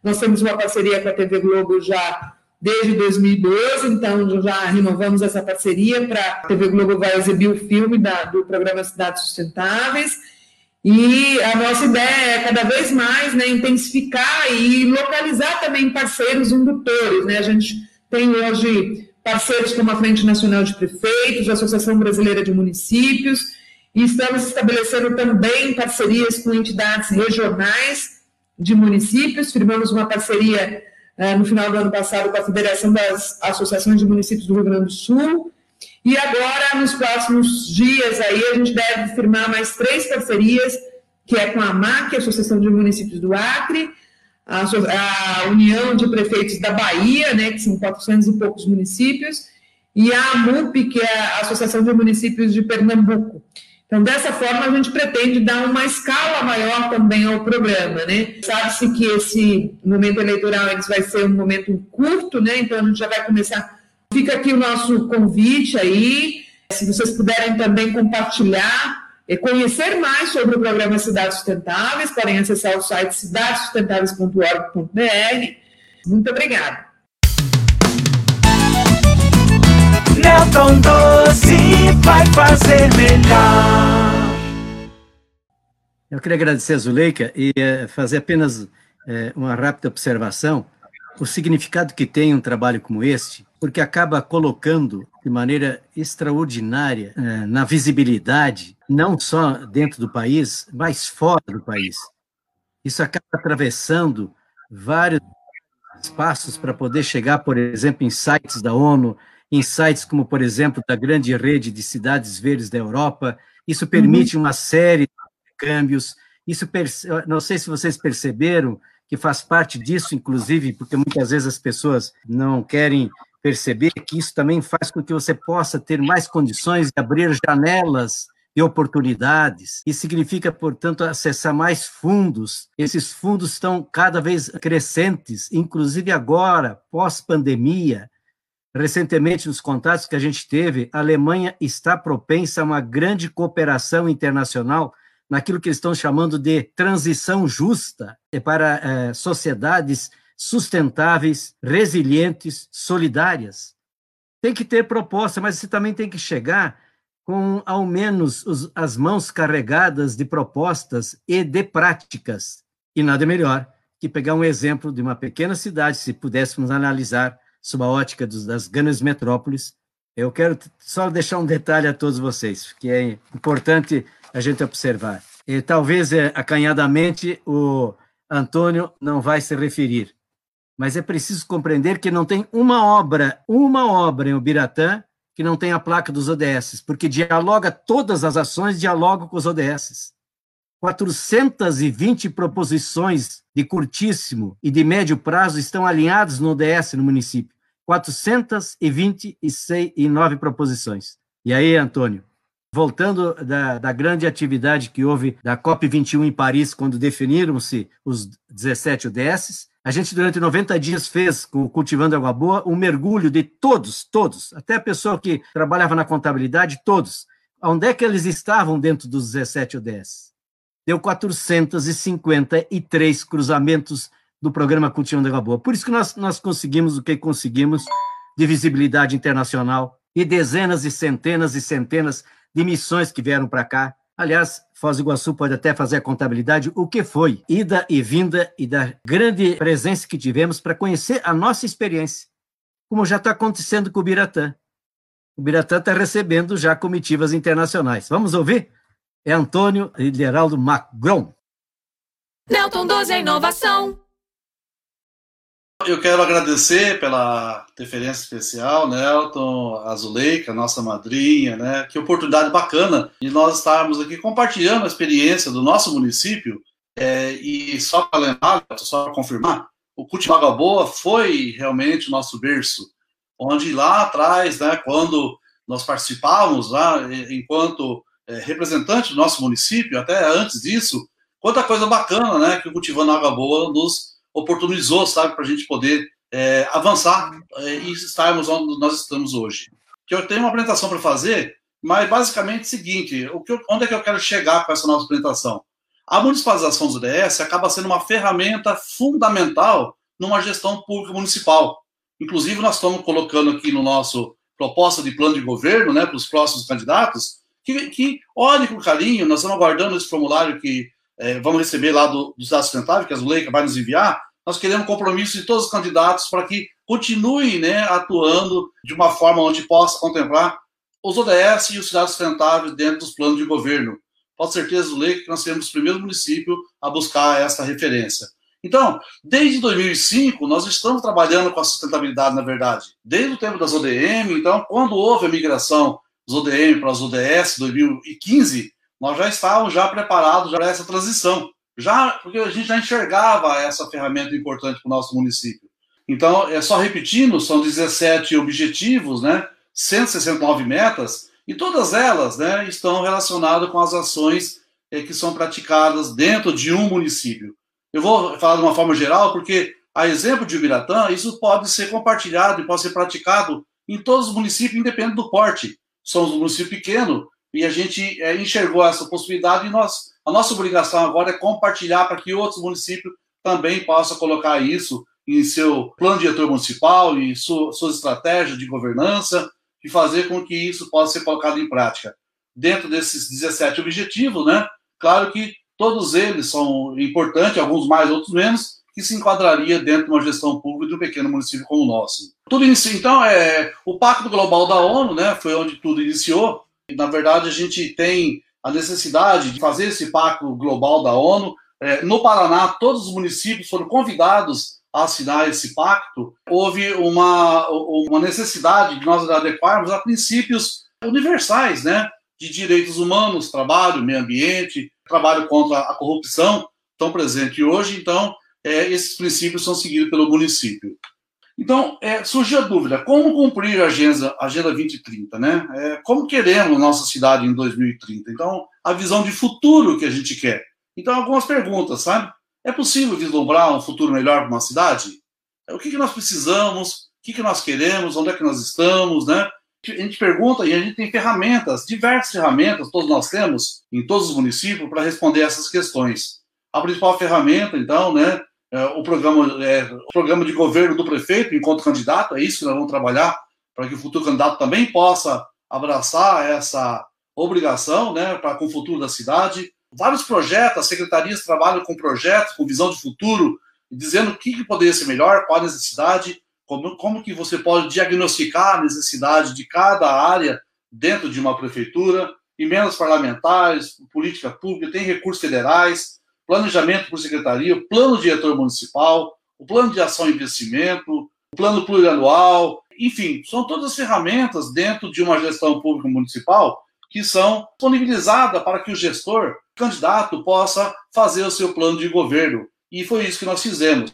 nós temos uma parceria com a TV Globo já desde 2012, então já renovamos essa parceria para a TV Globo vai exibir o filme da, do programa Cidades Sustentáveis e a nossa ideia é cada vez mais né, intensificar e localizar também parceiros indutores. Né? A gente tem hoje parceiros como a Frente Nacional de Prefeitos, a Associação Brasileira de Municípios, e estamos estabelecendo também parcerias com entidades regionais de municípios. Firmamos uma parceria uh, no final do ano passado com a Federação das Associações de Municípios do Rio Grande do Sul, e agora, nos próximos dias, aí, a gente deve firmar mais três parcerias, que é com a MAC, Associação de Municípios do Acre, a, a União de Prefeitos da Bahia, né, que são 400 e poucos municípios, e a AMUP, que é a Associação de Municípios de Pernambuco. Então, dessa forma, a gente pretende dar uma escala maior também ao programa, né? Sabe-se que esse momento eleitoral vai ser um momento curto, né? Então, a gente já vai começar Fica aqui o nosso convite aí, se vocês puderem também compartilhar e conhecer mais sobre o programa Cidades Sustentáveis, podem acessar o site cidadessustentáveis.org.br. Muito obrigada. Nelton Doce vai fazer melhor. Eu queria agradecer a Zuleika e eh, fazer apenas eh, uma rápida observação. O significado que tem um trabalho como este porque acaba colocando de maneira extraordinária eh, na visibilidade, não só dentro do país, mas fora do país. Isso acaba atravessando vários espaços para poder chegar, por exemplo, em sites da ONU, em sites como, por exemplo, da grande rede de cidades verdes da Europa. Isso permite uhum. uma série de câmbios. Isso, não sei se vocês perceberam que faz parte disso, inclusive, porque muitas vezes as pessoas não querem perceber que isso também faz com que você possa ter mais condições de abrir janelas e oportunidades. Isso significa, portanto, acessar mais fundos. Esses fundos estão cada vez crescentes, inclusive agora, pós-pandemia. Recentemente, nos contatos que a gente teve, a Alemanha está propensa a uma grande cooperação internacional naquilo que eles estão chamando de transição justa para é, sociedades sustentáveis, resilientes, solidárias. Tem que ter proposta, mas você também tem que chegar com ao menos os, as mãos carregadas de propostas e de práticas. E nada melhor que pegar um exemplo de uma pequena cidade, se pudéssemos analisar sob a ótica dos, das grandes metrópoles. Eu quero só deixar um detalhe a todos vocês, que é importante a gente observar. E talvez é, acanhadamente o Antônio não vai se referir, mas é preciso compreender que não tem uma obra, uma obra em Ubiratã que não tem a placa dos ODS, porque dialoga todas as ações dialogam com os ODS. 420 proposições de curtíssimo e de médio prazo estão alinhadas no ODS no município. 429 proposições. E aí, Antônio, voltando da, da, grande atividade que houve da COP21 em Paris, quando definiram-se os 17 ODS, a gente, durante 90 dias, fez, com o Cultivando Água Boa, um mergulho de todos, todos, até a pessoa que trabalhava na contabilidade, todos. Onde é que eles estavam dentro dos 17 ODS? Deu 453 cruzamentos do programa Cultivando Água Boa. Por isso que nós, nós conseguimos o que conseguimos de visibilidade internacional e dezenas e centenas e centenas de missões que vieram para cá Aliás, Foz do Iguaçu pode até fazer a contabilidade, o que foi ida e vinda e da grande presença que tivemos para conhecer a nossa experiência, como já está acontecendo com o Biratã. O Biratã está recebendo já comitivas internacionais. Vamos ouvir? É Antônio Lideraldo Macron. Nelton 12 é inovação. Eu quero agradecer pela deferência especial, Nelton, a Zuleika, nossa madrinha, né? Que oportunidade bacana de nós estarmos aqui compartilhando a experiência do nosso município. É, e só para lembrar, só para confirmar, o Cultivaga Boa foi realmente o nosso berço, onde lá atrás, né, quando nós participávamos lá, enquanto é, representante do nosso município, até antes disso, quanta coisa bacana, né, que o Cultivando Água Boa nos oportunizou, sabe, para a gente poder é, avançar é, e estarmos onde nós estamos hoje. Que eu tenho uma apresentação para fazer, mas basicamente é o seguinte: o que eu, onde é que eu quero chegar com essa nossa apresentação? A municipalização dos ODS acaba sendo uma ferramenta fundamental numa gestão pública municipal. Inclusive, nós estamos colocando aqui no nosso proposta de plano de governo, né, para os próximos candidatos, que, que olhe com carinho, nós estamos aguardando esse formulário que é, vamos receber lá do, dos dados sustentáveis, que a Zuleika vai nos enviar, nós queremos compromisso de todos os candidatos para que continue né, atuando de uma forma onde possa contemplar os ODS e os cidades sustentáveis dentro dos planos de governo. Pode certeza, Zuleika, que nós seremos o primeiro município a buscar essa referência. Então, desde 2005, nós estamos trabalhando com a sustentabilidade, na verdade. Desde o tempo das ODM, então, quando houve a migração dos ODM para as ODS, 2015, nós já estávamos já preparados para essa transição, já porque a gente já enxergava essa ferramenta importante para o nosso município. Então, é só repetindo, são 17 objetivos, né, 169 metas, e todas elas né, estão relacionadas com as ações é, que são praticadas dentro de um município. Eu vou falar de uma forma geral, porque, a exemplo de Ubiratã, isso pode ser compartilhado e pode ser praticado em todos os municípios, independente do porte. Somos um município pequeno, e a gente é, enxergou essa possibilidade e nós, a nossa obrigação agora é compartilhar para que outros municípios também possam colocar isso em seu plano diretor municipal e su, suas estratégias de governança e fazer com que isso possa ser colocado em prática. Dentro desses 17 objetivos, né? Claro que todos eles são importantes, alguns mais, outros menos, que se enquadraria dentro de uma gestão pública de um pequeno município como o nosso. Tudo inicia, então, é, o Pacto Global da ONU, né, foi onde tudo iniciou. Na verdade, a gente tem a necessidade de fazer esse Pacto Global da ONU. É, no Paraná, todos os municípios foram convidados a assinar esse pacto. Houve uma, uma necessidade de nós adequarmos a princípios universais, né, de direitos humanos, trabalho, meio ambiente, trabalho contra a corrupção, estão presentes hoje. Então, é, esses princípios são seguidos pelo município. Então, é, surgiu a dúvida: como cumprir a Agenda, agenda 2030? Né? É, como queremos nossa cidade em 2030? Então, a visão de futuro que a gente quer. Então, algumas perguntas, sabe? É possível vislumbrar um futuro melhor para uma cidade? O que, que nós precisamos? O que, que nós queremos? Onde é que nós estamos? Né? A gente pergunta e a gente tem ferramentas, diversas ferramentas, todos nós temos, em todos os municípios, para responder essas questões. A principal ferramenta, então, né, é, o, programa, é, o programa de governo do prefeito enquanto candidato, é isso que nós vamos trabalhar para que o futuro candidato também possa abraçar essa obrigação né, para com o futuro da cidade. Vários projetos, as secretarias trabalham com projetos, com visão de futuro, dizendo o que, que poderia ser melhor, qual a necessidade, como, como que você pode diagnosticar a necessidade de cada área dentro de uma prefeitura, emendas parlamentares, política pública, tem recursos federais, planejamento por secretaria, plano diretor municipal, o plano de ação e investimento, o plano plurianual, enfim, são todas as ferramentas dentro de uma gestão pública municipal que são disponibilizadas para que o gestor, o candidato, possa fazer o seu plano de governo. E foi isso que nós fizemos.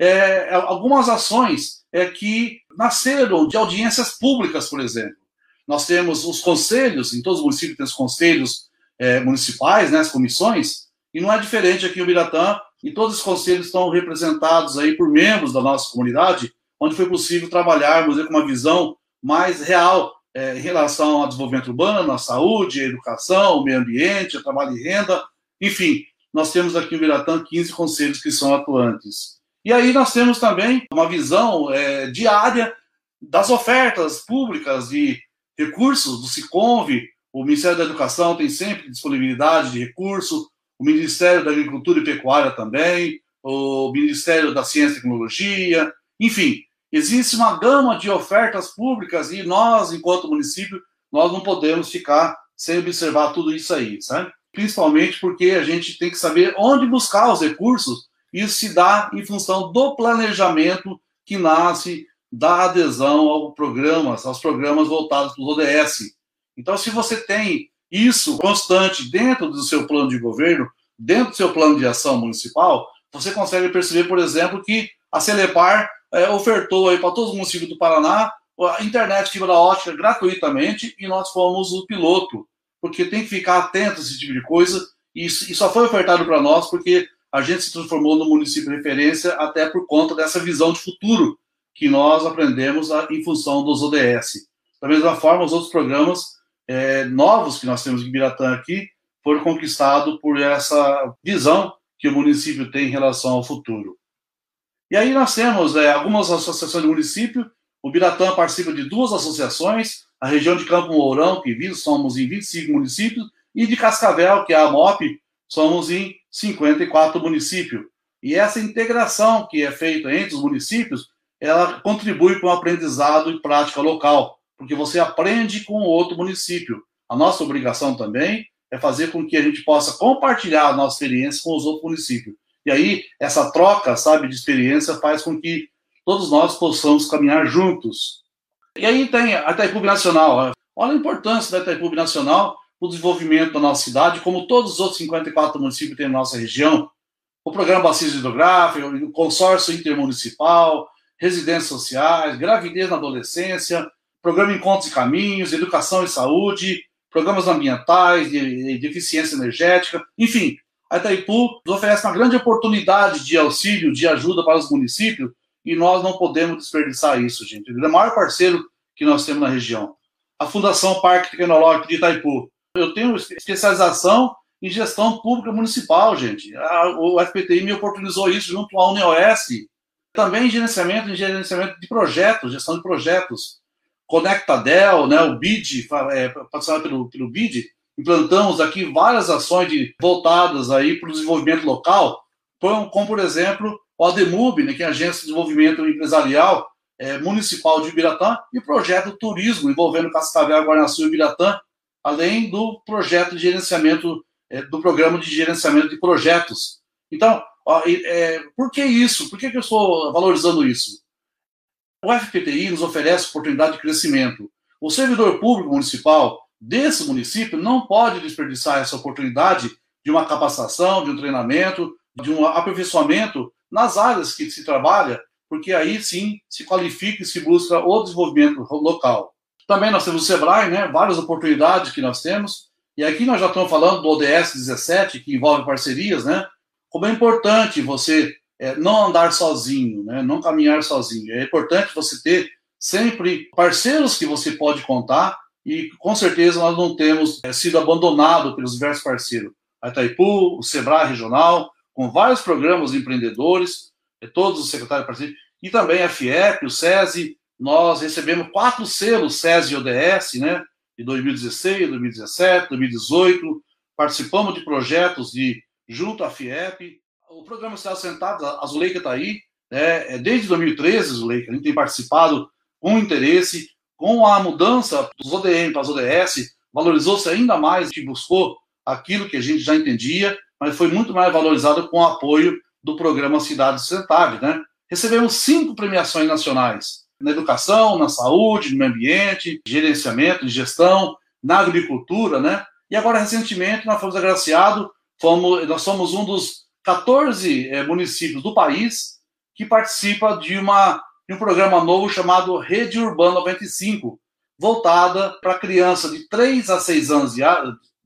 É, é algumas ações é que nasceram de audiências públicas, por exemplo. Nós temos os conselhos, em todos os municípios tem os conselhos é, municipais, né, as comissões, e não é diferente aqui em Ubiratã, e todos os conselhos estão representados aí por membros da nossa comunidade, onde foi possível trabalharmos com uma visão mais real é, em relação ao desenvolvimento urbano, à saúde, à educação, ao meio ambiente, ao trabalho e renda, enfim, nós temos aqui em Ubiratã 15 conselhos que são atuantes. E aí nós temos também uma visão é, diária das ofertas públicas de recursos do SICOMV, o Ministério da Educação tem sempre disponibilidade de recursos, o Ministério da Agricultura e Pecuária também, o Ministério da Ciência e Tecnologia, enfim, existe uma gama de ofertas públicas e nós, enquanto município, nós não podemos ficar sem observar tudo isso aí, sabe? Principalmente porque a gente tem que saber onde buscar os recursos. Isso se dá em função do planejamento que nasce da adesão ao programas, aos programas voltados para os ODS. Então, se você tem isso constante dentro do seu plano de governo, dentro do seu plano de ação municipal, você consegue perceber, por exemplo, que a Celepar é, ofertou aí para todos os municípios do Paraná a internet fibra ótica gratuitamente e nós fomos o piloto, porque tem que ficar atento a esse tipo de coisa e, e só foi ofertado para nós porque a gente se transformou no município referência até por conta dessa visão de futuro que nós aprendemos a, em função dos ODS. Da mesma forma, os outros programas é, novos que nós temos em Biratã aqui foram conquistados por essa visão que o município tem em relação ao futuro. E aí nós temos é, algumas associações do município. O Biratã participa de duas associações, a região de Campo Mourão, que somos em 25 municípios, e de Cascavel, que é a MOP, somos em 54 municípios. E essa integração que é feita entre os municípios, ela contribui para o aprendizado e prática local porque você aprende com outro município. A nossa obrigação também é fazer com que a gente possa compartilhar a nossa experiência com os outros municípios. E aí, essa troca, sabe, de experiência faz com que todos nós possamos caminhar juntos. E aí tem a Itaipu Nacional. Olha a importância da Itaipu Nacional para o desenvolvimento da nossa cidade, como todos os outros 54 municípios têm na nossa região. O programa Bacia Hidrográfico, o consórcio intermunicipal, residências sociais, gravidez na adolescência, programa Encontros e Caminhos, Educação e Saúde, programas ambientais, de, de eficiência energética, enfim, a Itaipu oferece uma grande oportunidade de auxílio, de ajuda para os municípios, e nós não podemos desperdiçar isso, gente. É o maior parceiro que nós temos na região. A Fundação Parque Tecnológico de Itaipu. Eu tenho especialização em gestão pública municipal, gente. A, o FPTI me oportunizou isso junto à UniOS. Também gerenciamento, gerenciamento de projetos, gestão de projetos. Conectadel, né, o BID, é, patrocinado pelo, pelo BID, implantamos aqui várias ações de, voltadas aí para o desenvolvimento local, como, como, por exemplo, o ADEMUB, né, que é a Agência de Desenvolvimento Empresarial é, Municipal de Ibiratã, e o projeto Turismo, envolvendo Cascavel, Guarnaçu e Ibiratã, além do projeto de gerenciamento, é, do programa de gerenciamento de projetos. Então, ó, é, por que isso? Por que, que eu estou valorizando isso? O FPTI nos oferece oportunidade de crescimento. O servidor público municipal desse município não pode desperdiçar essa oportunidade de uma capacitação, de um treinamento, de um aperfeiçoamento nas áreas que se trabalha, porque aí sim se qualifica e se busca o desenvolvimento local. Também nós temos o SEBRAE, né, várias oportunidades que nós temos, e aqui nós já estamos falando do ODS 17, que envolve parcerias, né, como é importante você é, não andar sozinho, né, não caminhar sozinho. É importante você ter sempre parceiros que você pode contar, e com certeza nós não temos é, sido abandonados pelos diversos parceiros. A Itaipu, o SEBRAE Regional, com vários programas de empreendedores, é, todos os secretários de parceria, e também a FIEP, o SESI, nós recebemos quatro selos SESI e ODS, né, de 2016, 2017, 2018, participamos de projetos de junto à FIEP, o programa Cidade Sentado, a Zuleika está aí, né, é desde 2013, Zuleika, a gente tem participado com interesse, com a mudança dos ODM para as ODS, valorizou-se ainda mais, que buscou aquilo que a gente já entendia, mas foi muito mais valorizado com o apoio do programa Cidade Sustentável, né? Recebemos cinco premiações nacionais na educação, na saúde, no meio ambiente, gerenciamento, gestão, na agricultura, né? E agora, recentemente, nós fomos agraciados, fomos, nós somos um dos 14 é, municípios do país que participa de, uma, de um programa novo chamado Rede Urbana 95, voltada para criança de 3 a 6 anos de,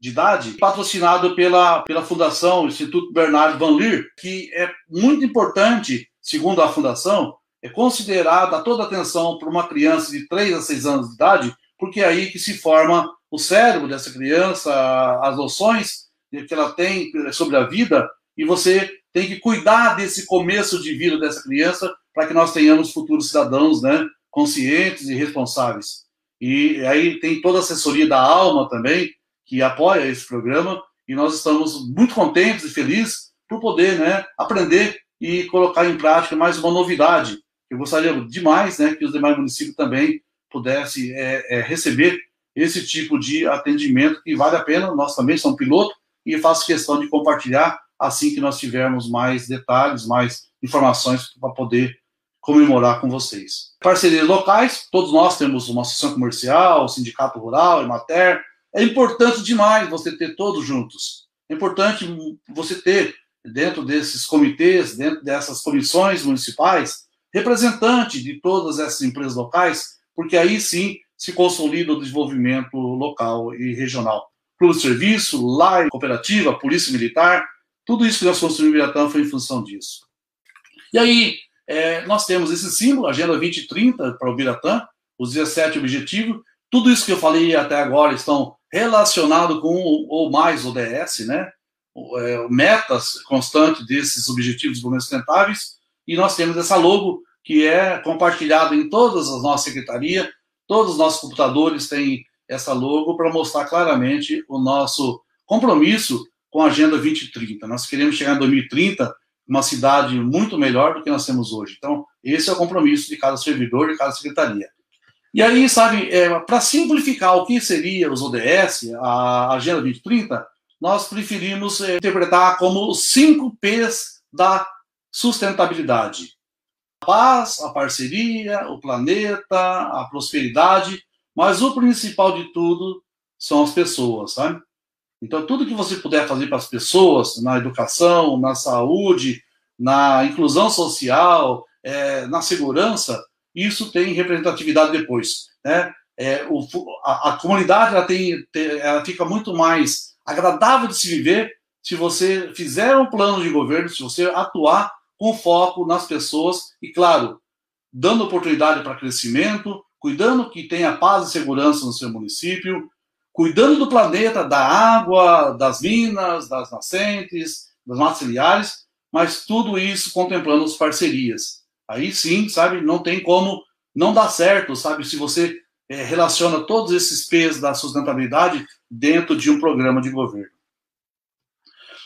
de idade, patrocinado pela, pela Fundação Instituto Bernard Van Leer, que é muito importante, segundo a Fundação, é considerada toda atenção para uma criança de 3 a 6 anos de idade, porque é aí que se forma o cérebro dessa criança, as noções que ela tem sobre a vida, e você tem que cuidar desse começo de vida dessa criança para que nós tenhamos futuros cidadãos né, conscientes e responsáveis. E aí tem toda a assessoria da alma também, que apoia esse programa e nós estamos muito contentes e felizes por poder né, aprender e colocar em prática mais uma novidade. Eu gostaria demais né, que os demais municípios também pudessem é, é, receber esse tipo de atendimento que vale a pena. Nós também somos piloto e faço questão de compartilhar assim que nós tivermos mais detalhes, mais informações para poder comemorar com vocês. Parcerias locais, todos nós temos uma associação comercial, sindicato rural, Emater, é importante demais você ter todos juntos. É importante você ter, dentro desses comitês, dentro dessas comissões municipais, representante de todas essas empresas locais, porque aí sim se consolida o desenvolvimento local e regional. Clube de serviço, LAI, cooperativa, polícia militar, tudo isso que nós construímos em Biratã foi em função disso. E aí, é, nós temos esse símbolo, Agenda 2030 para o Biratã, os 17 objetivos, tudo isso que eu falei até agora estão relacionados com ou mais ODS, né? É, metas constantes desses objetivos de sustentáveis, e nós temos essa logo que é compartilhada em todas as nossas secretarias, todos os nossos computadores têm essa logo para mostrar claramente o nosso compromisso com a Agenda 2030. Nós queremos chegar em 2030 uma cidade muito melhor do que nós temos hoje. Então, esse é o compromisso de cada servidor, de cada secretaria. E aí, sabe, é, para simplificar o que seria os ODS, a Agenda 2030, nós preferimos é, interpretar como os cinco P's da sustentabilidade: a paz, a parceria, o planeta, a prosperidade, mas o principal de tudo são as pessoas, sabe? Então, tudo que você puder fazer para as pessoas, na educação, na saúde, na inclusão social, é, na segurança, isso tem representatividade depois. Né? É, o, a, a, comunidade ela tem, ela fica muito mais agradável de se viver se você fizer um plano de governo, se você atuar com foco nas pessoas e, claro, dando oportunidade para crescimento, cuidando que tenha paz e segurança no seu município, cuidando do planeta, da água, das minas, das nascentes, das matas mas tudo isso contemplando as parcerias. Aí sim, sabe, não tem como não dar certo, sabe, se você é, relaciona todos esses P's da sustentabilidade dentro de um programa de governo.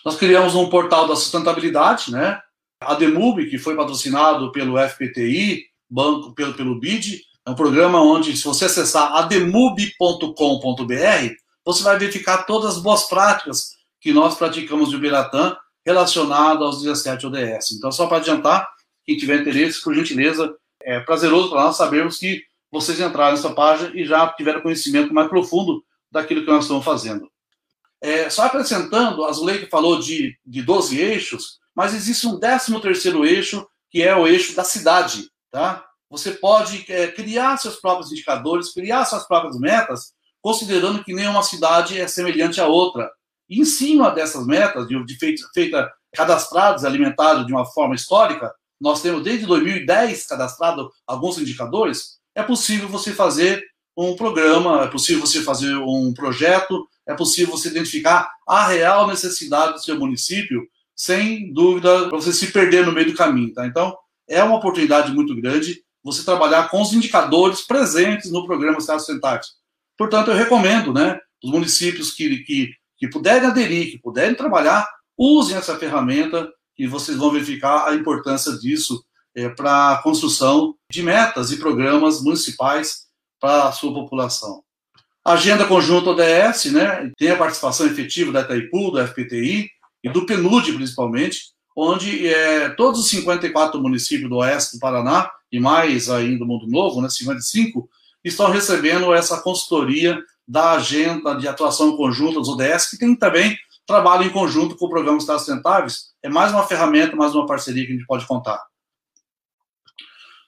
Nós criamos um portal da sustentabilidade, né? A Demub, que foi patrocinado pelo FPTI, banco pelo, pelo BID, é um programa onde, se você acessar ademub.com.br, você vai verificar todas as boas práticas que nós praticamos de Ubiratã relacionado aos 17 ODS. Então, só para adiantar, quem tiver interesse, por gentileza, é prazeroso para nós sabermos que vocês entraram nessa página e já tiveram conhecimento mais profundo daquilo que nós estamos fazendo. É, só acrescentando, a Zuleika falou de, de 12 eixos, mas existe um 13 terceiro eixo, que é o eixo da cidade, tá? Você pode é, criar seus próprios indicadores, criar suas próprias metas, considerando que nenhuma cidade é semelhante à outra. E em cima dessas metas, de, de feita, feita cadastrados, alimentados de uma forma histórica, nós temos desde 2010 cadastrado alguns indicadores, é possível você fazer um programa, é possível você fazer um projeto, é possível você identificar a real necessidade do seu município, sem dúvida, para você se perder no meio do caminho. Tá? Então, é uma oportunidade muito grande você trabalhar com os indicadores presentes no programa Cidades Sustentáveis. Portanto, eu recomendo, né, os municípios que, que, que puderem aderir, que puderem trabalhar, usem essa ferramenta e vocês vão verificar a importância disso é, para a construção de metas e programas municipais para a sua população. Agenda conjunta ODS, né, tem a participação efetiva da Itaipu, do FPTI e do PNUD, principalmente, onde é, todos os 54 municípios do oeste do Paraná, e mais ainda do Mundo Novo, né, 55, estão recebendo essa consultoria da agenda de atuação conjunta dos ODS, que tem também trabalho em conjunto com o programa Estados Sustentáveis. É mais uma ferramenta, mais uma parceria que a gente pode contar.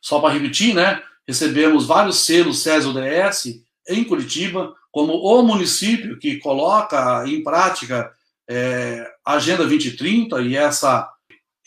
Só para repetir, né? Recebemos vários selos SES ODS em Curitiba, como o município que coloca em prática é, Agenda 2030 e, essa,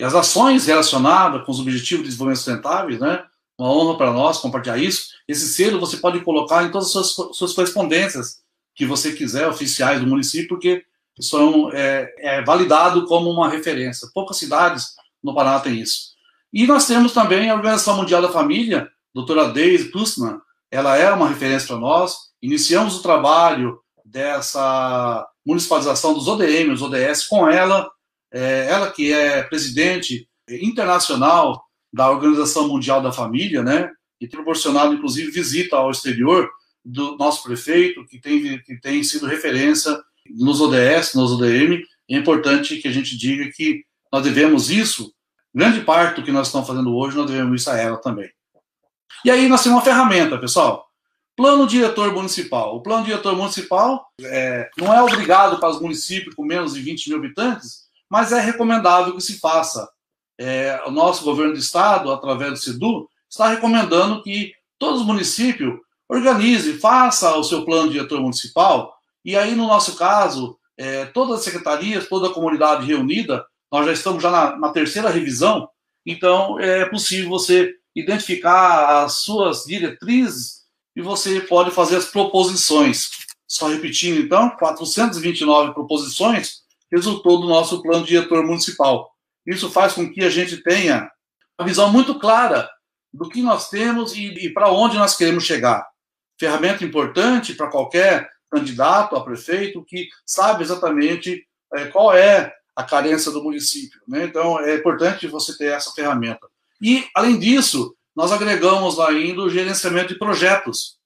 e as ações relacionadas com os Objetivos de Desenvolvimento Sustentáveis, né? Uma honra para nós compartilhar isso. Esse selo você pode colocar em todas as suas, suas correspondências que você quiser, oficiais do município, porque são é, é, validado como uma referência. Poucas cidades no Paraná têm isso. E nós temos também a Organização Mundial da Família, doutora Daisy Plusman, ela é uma referência para nós. Iniciamos o trabalho dessa municipalização dos ODM, os ODS, com ela, é, ela que é presidente internacional da Organização Mundial da Família, né, e proporcionado, inclusive, visita ao exterior do nosso prefeito, que tem, que tem sido referência nos ODS, nos ODM, é importante que a gente diga que nós devemos isso, grande parte do que nós estamos fazendo hoje, nós devemos isso a ela também. E aí nós temos uma ferramenta, pessoal. Plano diretor municipal. O plano diretor municipal é, não é obrigado para os municípios com menos de 20 mil habitantes, mas é recomendável que se faça. É, o nosso governo do estado, através do SEDU, está recomendando que todos os municípios organizem, faça o seu plano diretor municipal e aí, no nosso caso, é, todas as secretarias, toda a comunidade reunida, nós já estamos já na, na terceira revisão, então é possível você identificar as suas diretrizes e você pode fazer as proposições. Só repetindo, então, 429 proposições resultou do nosso plano diretor municipal. Isso faz com que a gente tenha uma visão muito clara do que nós temos e, e para onde nós queremos chegar. Ferramenta importante para qualquer candidato a prefeito que sabe exatamente é, qual é a carência do município. Né? Então, é importante você ter essa ferramenta. E, além disso, nós agregamos ainda o gerenciamento de projetos.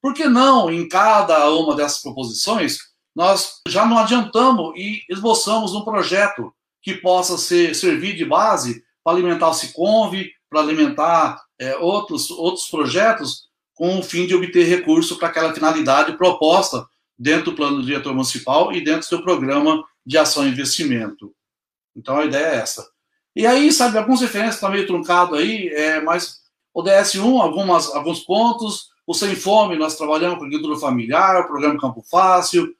Por que não, em cada uma dessas proposições, nós já não adiantamos e esboçamos um projeto que possa ser, servir de base para alimentar o Siconv, para alimentar é, outros, outros projetos, com o fim de obter recurso para aquela finalidade proposta dentro do plano do diretor municipal e dentro do seu programa de ação e investimento. Então a ideia é essa. E aí, sabe, algumas referências estão tá meio truncado aí, é, mas o DS1, algumas, alguns pontos, o Sem Fome, nós trabalhamos com agricultura familiar, o programa Campo Fácil,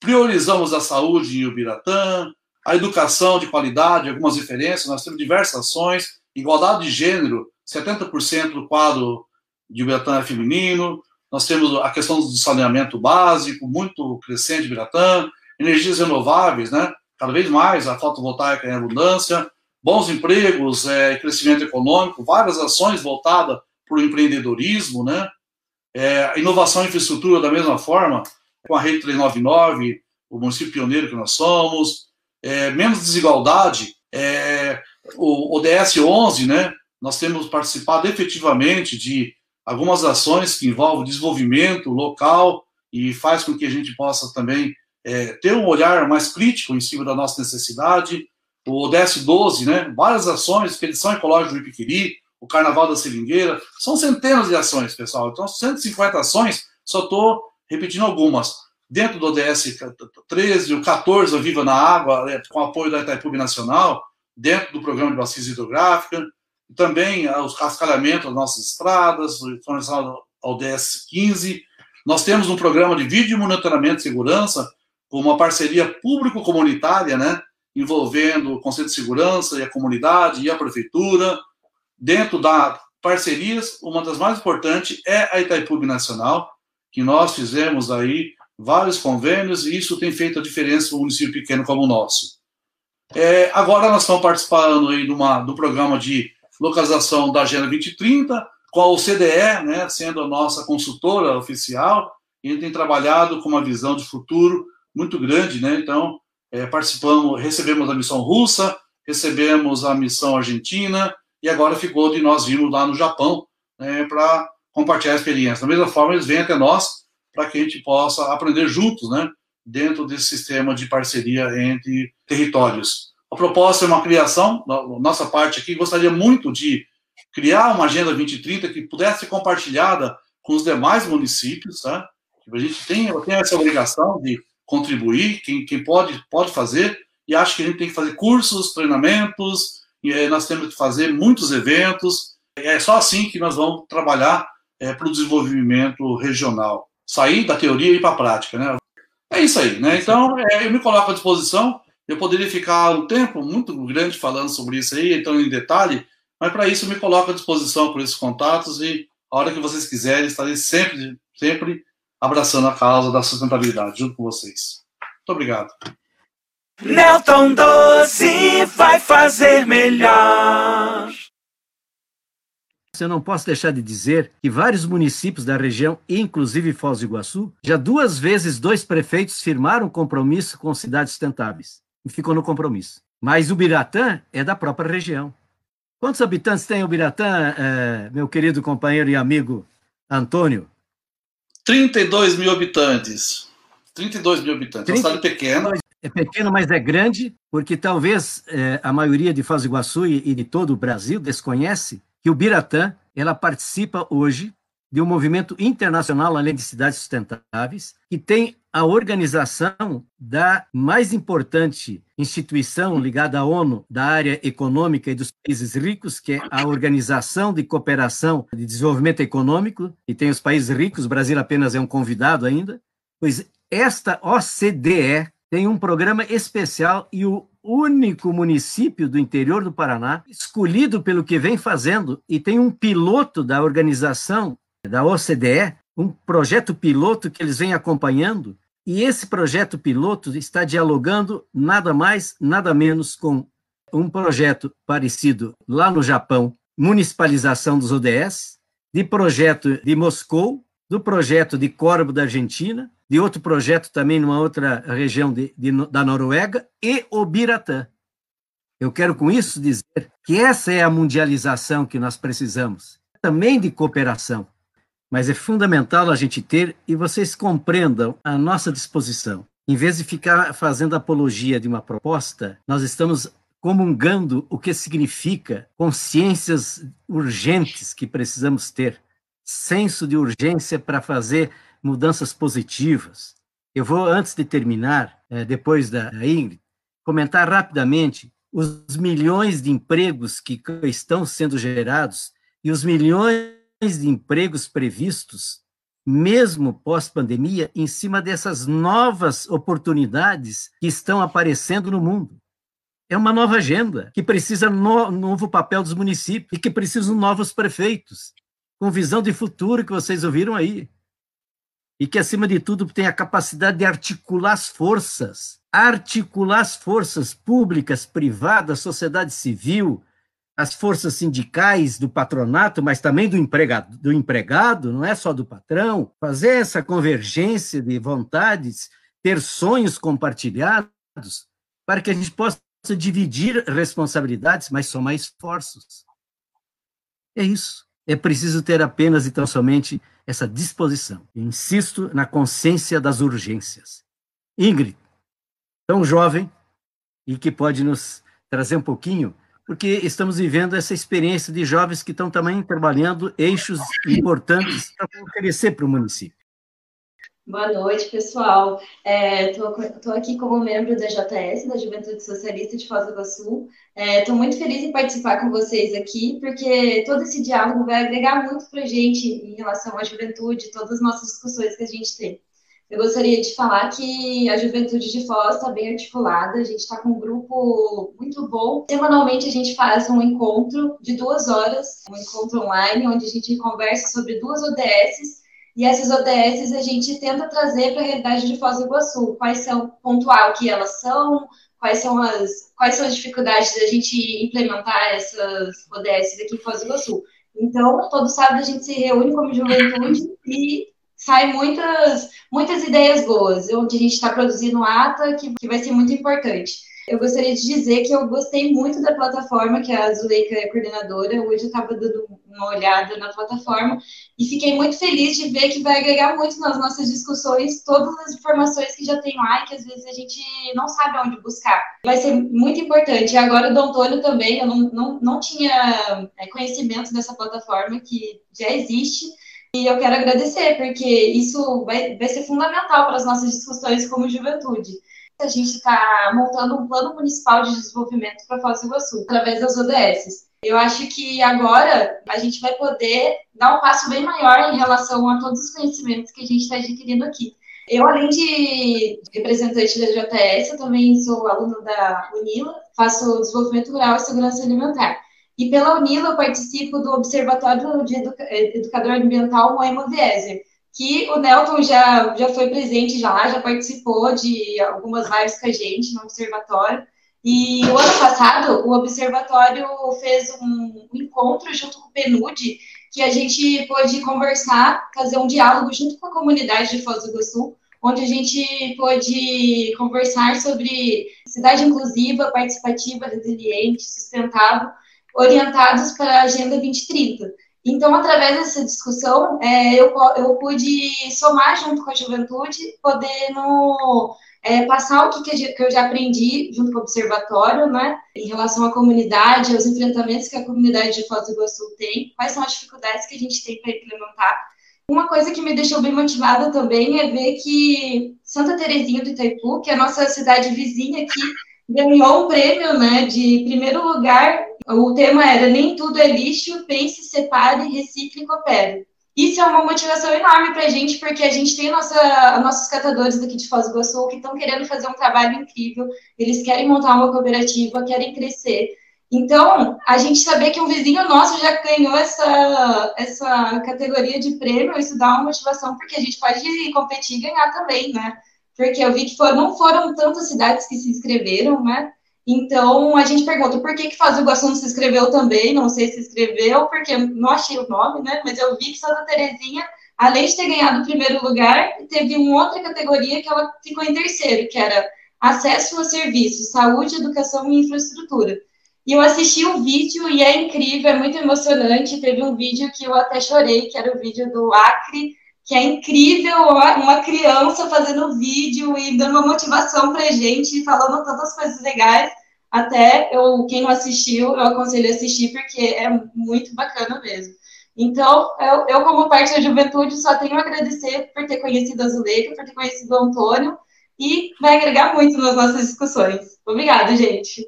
priorizamos a saúde em Ubiratã, a educação de qualidade, algumas referências, nós temos diversas ações, igualdade de gênero, 70% do quadro de Ubiratã é feminino, nós temos a questão do saneamento básico, muito crescente em Biratã, energias renováveis, né? cada vez mais, a fotovoltaica em abundância, bons empregos, é, crescimento econômico, várias ações voltadas para o empreendedorismo, né? É, inovação e infraestrutura da mesma forma, com a Rede 399, o município pioneiro que nós somos, é, menos desigualdade, é, o ODS 11, né, nós temos participado efetivamente de algumas ações que envolvem desenvolvimento local e faz com que a gente possa também é, ter um olhar mais crítico em cima da nossa necessidade. O ODS 12, né, várias ações, expedição ecológica do Ipiquiri, o Carnaval da Seringueira, são centenas de ações, pessoal. Então, 150 ações, só estou repetindo algumas. Dentro do ODS 13, o 14, o Viva na Água, é, com apoio da Itaipu Nacional, dentro do programa de bacia hidrográfica, também ah, o cascalhamento das nossas estradas, relação ao DS 15. Nós temos um programa de vídeo monitoramento de segurança, com uma parceria público-comunitária, né, envolvendo o Conselho de Segurança e a comunidade e a prefeitura. Dentro da parcerias, uma das mais importantes é a Itaipu Nacional, que nós fizemos aí vários convênios e isso tem feito a diferença no município pequeno como o nosso. É, agora nós estamos participando aí de uma, do programa de localização da Agenda 2030, com a OCDE, né, sendo a nossa consultora oficial, e a gente tem trabalhado com uma visão de futuro muito grande, né? Então, é, participamos, recebemos a missão russa, recebemos a missão argentina, e agora ficou de nós virmos lá no Japão né, para compartilhar a experiência. Da mesma forma, eles vêm até nós para que a gente possa aprender juntos, né? Dentro desse sistema de parceria entre territórios. A proposta é uma criação, nossa parte aqui, gostaria muito de criar uma Agenda 2030 que pudesse ser compartilhada com os demais municípios, tá? A gente tem, tem essa obrigação de contribuir, quem, quem pode, pode fazer, e acho que a gente tem que fazer cursos, treinamentos, e, é, nós temos que fazer muitos eventos, é só assim que nós vamos trabalhar é, para o desenvolvimento regional. Sair da teoria e ir para a prática, né? É isso aí, né? Então, é, eu me coloco à disposição, eu poderia ficar um tempo muito grande falando sobre isso aí, então em detalhe, mas para isso eu me coloco à disposição por esses contatos e a hora que vocês quiserem, estarei sempre, sempre abraçando a causa da sustentabilidade junto com vocês. Muito obrigado. Nelton Doce vai fazer melhor. Eu não posso deixar de dizer que vários municípios da região, inclusive Foz do Iguaçu, já duas vezes dois prefeitos firmaram compromisso com cidades sustentáveis e ficou no compromisso. Mas Ubiratã é da própria região. Quantos habitantes tem Ubiratã, é, meu querido companheiro e amigo Antônio? 32 mil habitantes. 32 mil habitantes. 30... Uma cidade pequena. É pequeno, mas é grande, porque talvez é, a maioria de Foz do Iguaçu e, e de todo o Brasil desconhece que o Biratã ela participa hoje de um movimento internacional, além de cidades sustentáveis, que tem a organização da mais importante instituição ligada à ONU da área econômica e dos países ricos, que é a Organização de Cooperação de Desenvolvimento Econômico, e tem os países ricos, o Brasil apenas é um convidado ainda, pois esta OCDE tem um programa especial e o único município do interior do Paraná escolhido pelo que vem fazendo e tem um piloto da organização da OCDE, um projeto piloto que eles vêm acompanhando, e esse projeto piloto está dialogando nada mais, nada menos com um projeto parecido lá no Japão, municipalização dos ODS, de projeto de Moscou, do projeto de Corvo da Argentina, de outro projeto também numa outra região de, de, da Noruega, e o Biratã. Eu quero com isso dizer que essa é a mundialização que nós precisamos, também de cooperação mas é fundamental a gente ter e vocês compreendam a nossa disposição. Em vez de ficar fazendo apologia de uma proposta, nós estamos comungando o que significa consciências urgentes que precisamos ter, senso de urgência para fazer mudanças positivas. Eu vou, antes de terminar, é, depois da Ingrid, comentar rapidamente os milhões de empregos que estão sendo gerados e os milhões de empregos previstos, mesmo pós-pandemia, em cima dessas novas oportunidades que estão aparecendo no mundo. É uma nova agenda que precisa no novo papel dos municípios e que precisam novos prefeitos, com visão de futuro que vocês ouviram aí. E que, acima de tudo, tem a capacidade de articular as forças, articular as forças públicas, privadas, sociedade civil, as forças sindicais do patronato, mas também do empregado, do empregado, não é só do patrão, fazer essa convergência de vontades, ter sonhos compartilhados, para que a gente possa dividir responsabilidades, mas somar esforços. É isso. É preciso ter apenas e tão somente essa disposição. Insisto na consciência das urgências. Ingrid, tão jovem e que pode nos trazer um pouquinho, porque estamos vivendo essa experiência de jovens que estão também trabalhando eixos importantes para oferecer para o município. Boa noite, pessoal. Estou é, aqui como membro da JS, da Juventude Socialista de Foz do Iguaçu. Estou é, muito feliz em participar com vocês aqui, porque todo esse diálogo vai agregar muito para a gente em relação à juventude, todas as nossas discussões que a gente tem. Eu gostaria de falar que a Juventude de Foz está bem articulada, a gente está com um grupo muito bom. Semanalmente a gente faz um encontro de duas horas, um encontro online, onde a gente conversa sobre duas ODSs e essas ODS a gente tenta trazer para a realidade de Foz do Iguaçu, quais são, pontual o que elas são, quais são as, quais são as dificuldades da gente implementar essas ODS aqui em Foz do Iguaçu. Então, todo sábado a gente se reúne como juventude e sai muitas, muitas ideias boas, onde a gente está produzindo ata que, que vai ser muito importante eu gostaria de dizer que eu gostei muito da plataforma, que a Zuleika é coordenadora. Hoje eu estava dando uma olhada na plataforma e fiquei muito feliz de ver que vai agregar muito nas nossas discussões todas as informações que já tem lá e que às vezes a gente não sabe onde buscar. Vai ser muito importante. E agora o Dom Antônio também, eu não, não, não tinha é, conhecimento dessa plataforma que já existe. E eu quero agradecer, porque isso vai, vai ser fundamental para as nossas discussões como juventude a gente está montando um plano municipal de desenvolvimento para Foz do Iguaçu, através das ODS. Eu acho que agora a gente vai poder dar um passo bem maior em relação a todos os conhecimentos que a gente está adquirindo aqui. Eu, além de representante da eu também sou aluna da UNILA, faço desenvolvimento rural e segurança alimentar. E pela UNILA eu participo do Observatório de Educa Educador Ambiental Moema Vieser, que o Nelton já, já foi presente já, já participou de algumas lives com a gente no observatório. E o ano passado, o observatório fez um, encontro junto com o PNUD, que a gente pôde conversar, fazer um diálogo junto com a comunidade de Foz do Iguaçu, onde a gente pôde conversar sobre cidade inclusiva, participativa, resiliente, sustentável, orientados para a Agenda 2030. Então, através dessa discussão, é, eu, eu pude somar junto com a juventude, podendo é, passar o que, que, eu já aprendi junto com o observatório, né, em relação à comunidade, aos enfrentamentos que a comunidade de Foz do Iguaçu tem, quais são as dificuldades que a gente tem para implementar. Uma coisa que me deixou bem motivada também é ver que Santa Terezinha do Itaipu, que é a nossa cidade vizinha aqui, ganhou um prêmio né, de primeiro lugar o tema era Nem tudo é lixo, pense, separe, recicle e coopere. Isso é uma motivação enorme para a gente, porque a gente tem nossa, nossos catadores daqui de Foz do Iguaçu que estão querendo fazer um trabalho incrível, eles querem montar uma cooperativa, querem crescer. Então, a gente saber que um vizinho nosso já ganhou essa, essa categoria de prêmio, isso dá uma motivação, porque a gente pode competir e ganhar também, né? Porque eu vi que for, não foram tantas cidades que se inscreveram, né? Então, a gente pergunta por que, que Faz do Iguaçu não se inscreveu também, não sei se inscreveu, porque não achei o nome, né? Mas eu vi que Santa Terezinha, além de ter ganhado o primeiro lugar, teve uma outra categoria que ela ficou em terceiro, que era acesso a serviços, saúde, educação e infraestrutura. E eu assisti o um vídeo e é incrível, é muito emocionante. Teve um vídeo que eu até chorei, que era o vídeo do Acre, que é incrível uma criança fazendo vídeo e dando uma motivação pra gente, falando tantas coisas legais. Até eu, quem não assistiu, eu aconselho a assistir, porque é muito bacana mesmo. Então, eu, eu, como parte da juventude, só tenho a agradecer por ter conhecido a Zuleika, por ter conhecido o Antônio, e vai agregar muito nas nossas discussões. Obrigada, gente.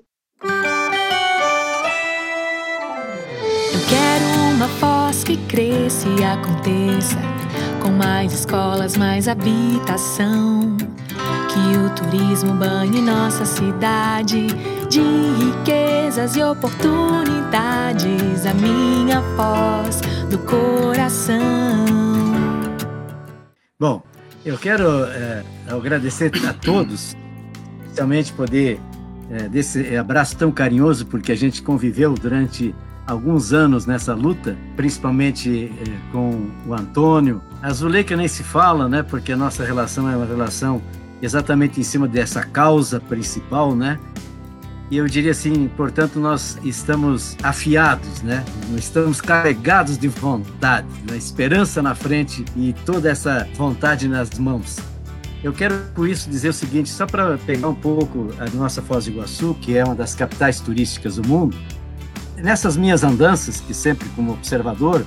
Eu quero uma voz que cresça e aconteça com mais escolas, mais habitação. Que o turismo banhe nossa cidade de riquezas e oportunidades. A minha voz do coração. Bom, eu quero é, agradecer a todos, especialmente poder é, desse abraço tão carinhoso, porque a gente conviveu durante alguns anos nessa luta, principalmente eh, com o Antônio. A Zuleika nem se fala, né? Porque a nossa relação é uma relação exatamente em cima dessa causa principal, né? E eu diria assim, portanto, nós estamos afiados, né? Nós estamos carregados de vontade, né? esperança na frente e toda essa vontade nas mãos. Eu quero, por isso, dizer o seguinte, só para pegar um pouco a nossa Foz do Iguaçu, que é uma das capitais turísticas do mundo, nessas minhas andanças, que sempre como observador,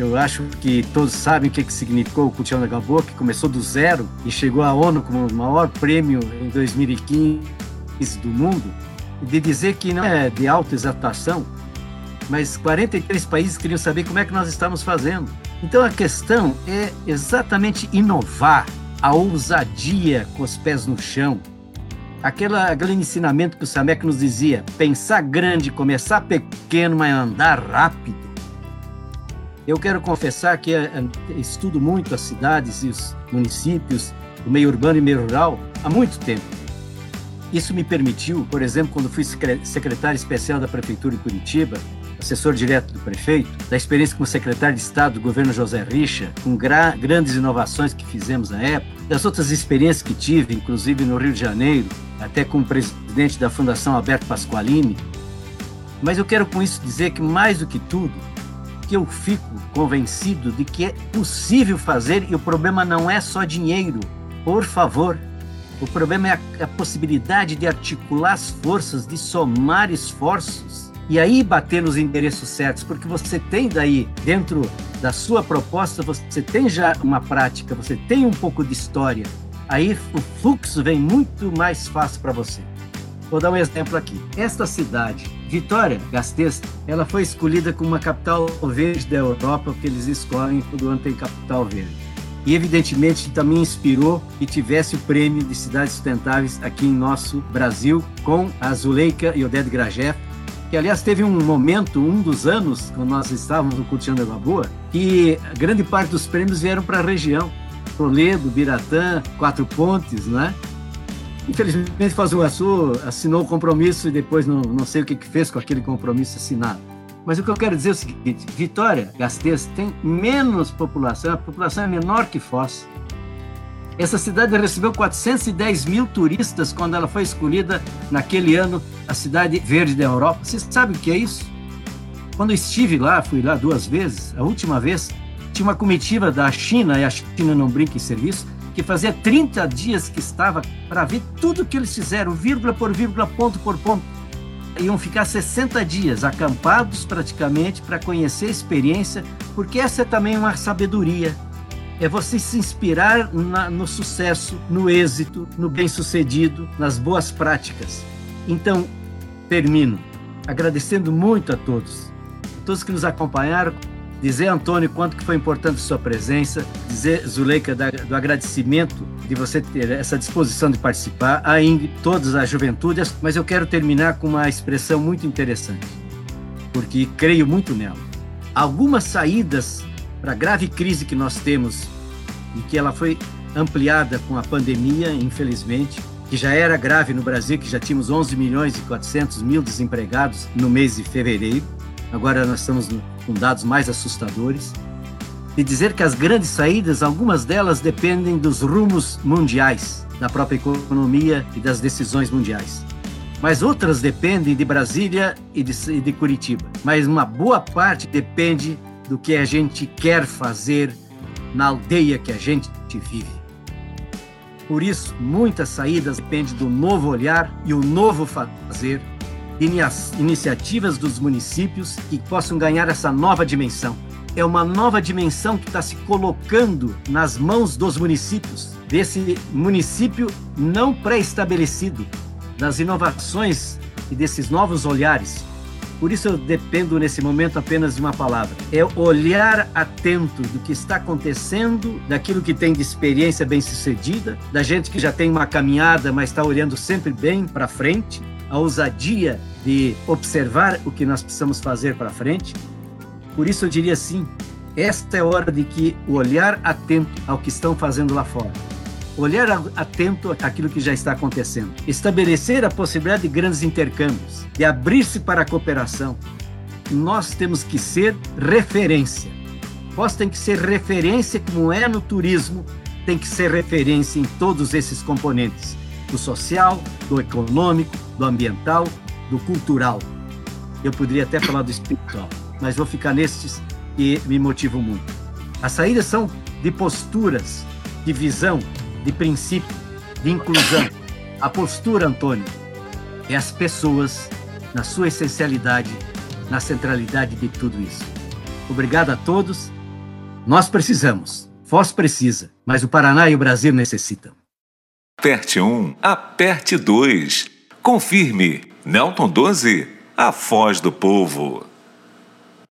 eu acho que todos sabem o que, que significou o Cultião da Gamboa, que começou do zero e chegou à ONU como o maior prêmio em 2015 do mundo de dizer que não é de autoexaltação, mas 43 países queriam saber como é que nós estamos fazendo. Então a questão é exatamente inovar, a ousadia com os pés no chão. Aquela, aquele ensinamento que o Samek nos dizia, pensar grande, começar pequeno, mas andar rápido. Eu quero confessar que eh, estudo muito as cidades e os municípios, o meio urbano e meio rural, há muito tempo. Isso me permitiu, por exemplo, quando fui secretário especial da Prefeitura de Curitiba, assessor direto do prefeito, da experiência como secretário de Estado do governo José Richa, com gra grandes inovações que fizemos na época, das outras experiências que tive, inclusive no Rio de Janeiro, até como presidente da Fundação Alberto Pasqualini. Mas eu quero com isso dizer que, mais do que tudo, que eu fico convencido de que é possível fazer e o problema não é só dinheiro. Por favor, o problema é a, a possibilidade de articular as forças, de somar esforços e aí bater nos endereços certos, porque você tem daí, dentro da sua proposta, você tem já uma prática, você tem um pouco de história. Aí o fluxo vem muito mais fácil para você. Vou dar um exemplo aqui. Esta cidade, Vitória Gasteiz, ela foi escolhida como uma capital verde da Europa, porque eles escolhem todo ano tem capital verde e evidentemente também inspirou que tivesse o prêmio de cidades sustentáveis aqui em nosso Brasil com a Zuleika e Oded Grajeff, que aliás teve um momento, um dos anos, quando nós estávamos no Cultiano da Lagoa, que grande parte dos prêmios vieram para a região, Toledo, Biratã, Quatro Pontes, né? Infelizmente, Foz do Iguaçu assinou o compromisso e depois não, não sei o que, que fez com aquele compromisso assinado. Mas o que eu quero dizer é o seguinte: Vitória Gasteiz tem menos população, a população é menor que Foz. Essa cidade recebeu 410 mil turistas quando ela foi escolhida naquele ano a cidade verde da Europa. Você sabe o que é isso? Quando estive lá, fui lá duas vezes, a última vez, tinha uma comitiva da China, e a China não brinca em serviço, que fazia 30 dias que estava para ver tudo que eles fizeram, vírgula por vírgula, ponto por ponto iam ficar 60 dias acampados praticamente para conhecer a experiência, porque essa é também uma sabedoria. É você se inspirar na, no sucesso, no êxito, no bem-sucedido, nas boas práticas. Então, termino agradecendo muito a todos, a todos que nos acompanharam, dizer, Antônio, quanto que foi importante sua presença, dizer, Zuleika, do agradecimento de você ter essa disposição de participar, a Ingrid, todas as juventudes, mas eu quero terminar com uma expressão muito interessante, porque creio muito nela. Algumas saídas para a grave crise que nós temos e que ela foi ampliada com a pandemia, infelizmente, que já era grave no Brasil, que já tínhamos 11 milhões e 400 mil desempregados no mês de fevereiro, agora nós estamos com dados mais assustadores, e dizer que as grandes saídas, algumas delas dependem dos rumos mundiais, da própria economia e das decisões mundiais. Mas outras dependem de Brasília e de, e de Curitiba. Mas uma boa parte depende do que a gente quer fazer na aldeia que a gente vive. Por isso, muitas saídas dependem do novo olhar e o novo fazer iniciativas dos municípios que possam ganhar essa nova dimensão. É uma nova dimensão que está se colocando nas mãos dos municípios, desse município não pré-estabelecido, das inovações e desses novos olhares. Por isso eu dependo nesse momento apenas de uma palavra: é olhar atento do que está acontecendo, daquilo que tem de experiência bem-sucedida, da gente que já tem uma caminhada, mas está olhando sempre bem para frente, a ousadia de observar o que nós precisamos fazer para frente. Por isso eu diria assim, esta é a hora de que o olhar atento ao que estão fazendo lá fora. Olhar atento àquilo que já está acontecendo. Estabelecer a possibilidade de grandes intercâmbios, de abrir-se para a cooperação. Nós temos que ser referência. Nós tem que ser referência como é no turismo, tem que ser referência em todos esses componentes, do social, do econômico, do ambiental do cultural. Eu poderia até falar do espiritual, mas vou ficar nestes que me motivam muito. As saídas são de posturas, de visão, de princípio, de inclusão. A postura, Antônio, é as pessoas na sua essencialidade, na centralidade de tudo isso. Obrigado a todos. Nós precisamos, Foz precisa, mas o Paraná e o Brasil necessitam. Aperte 1, aperte 2. Confirme. Nelton 12, a Foz do Povo.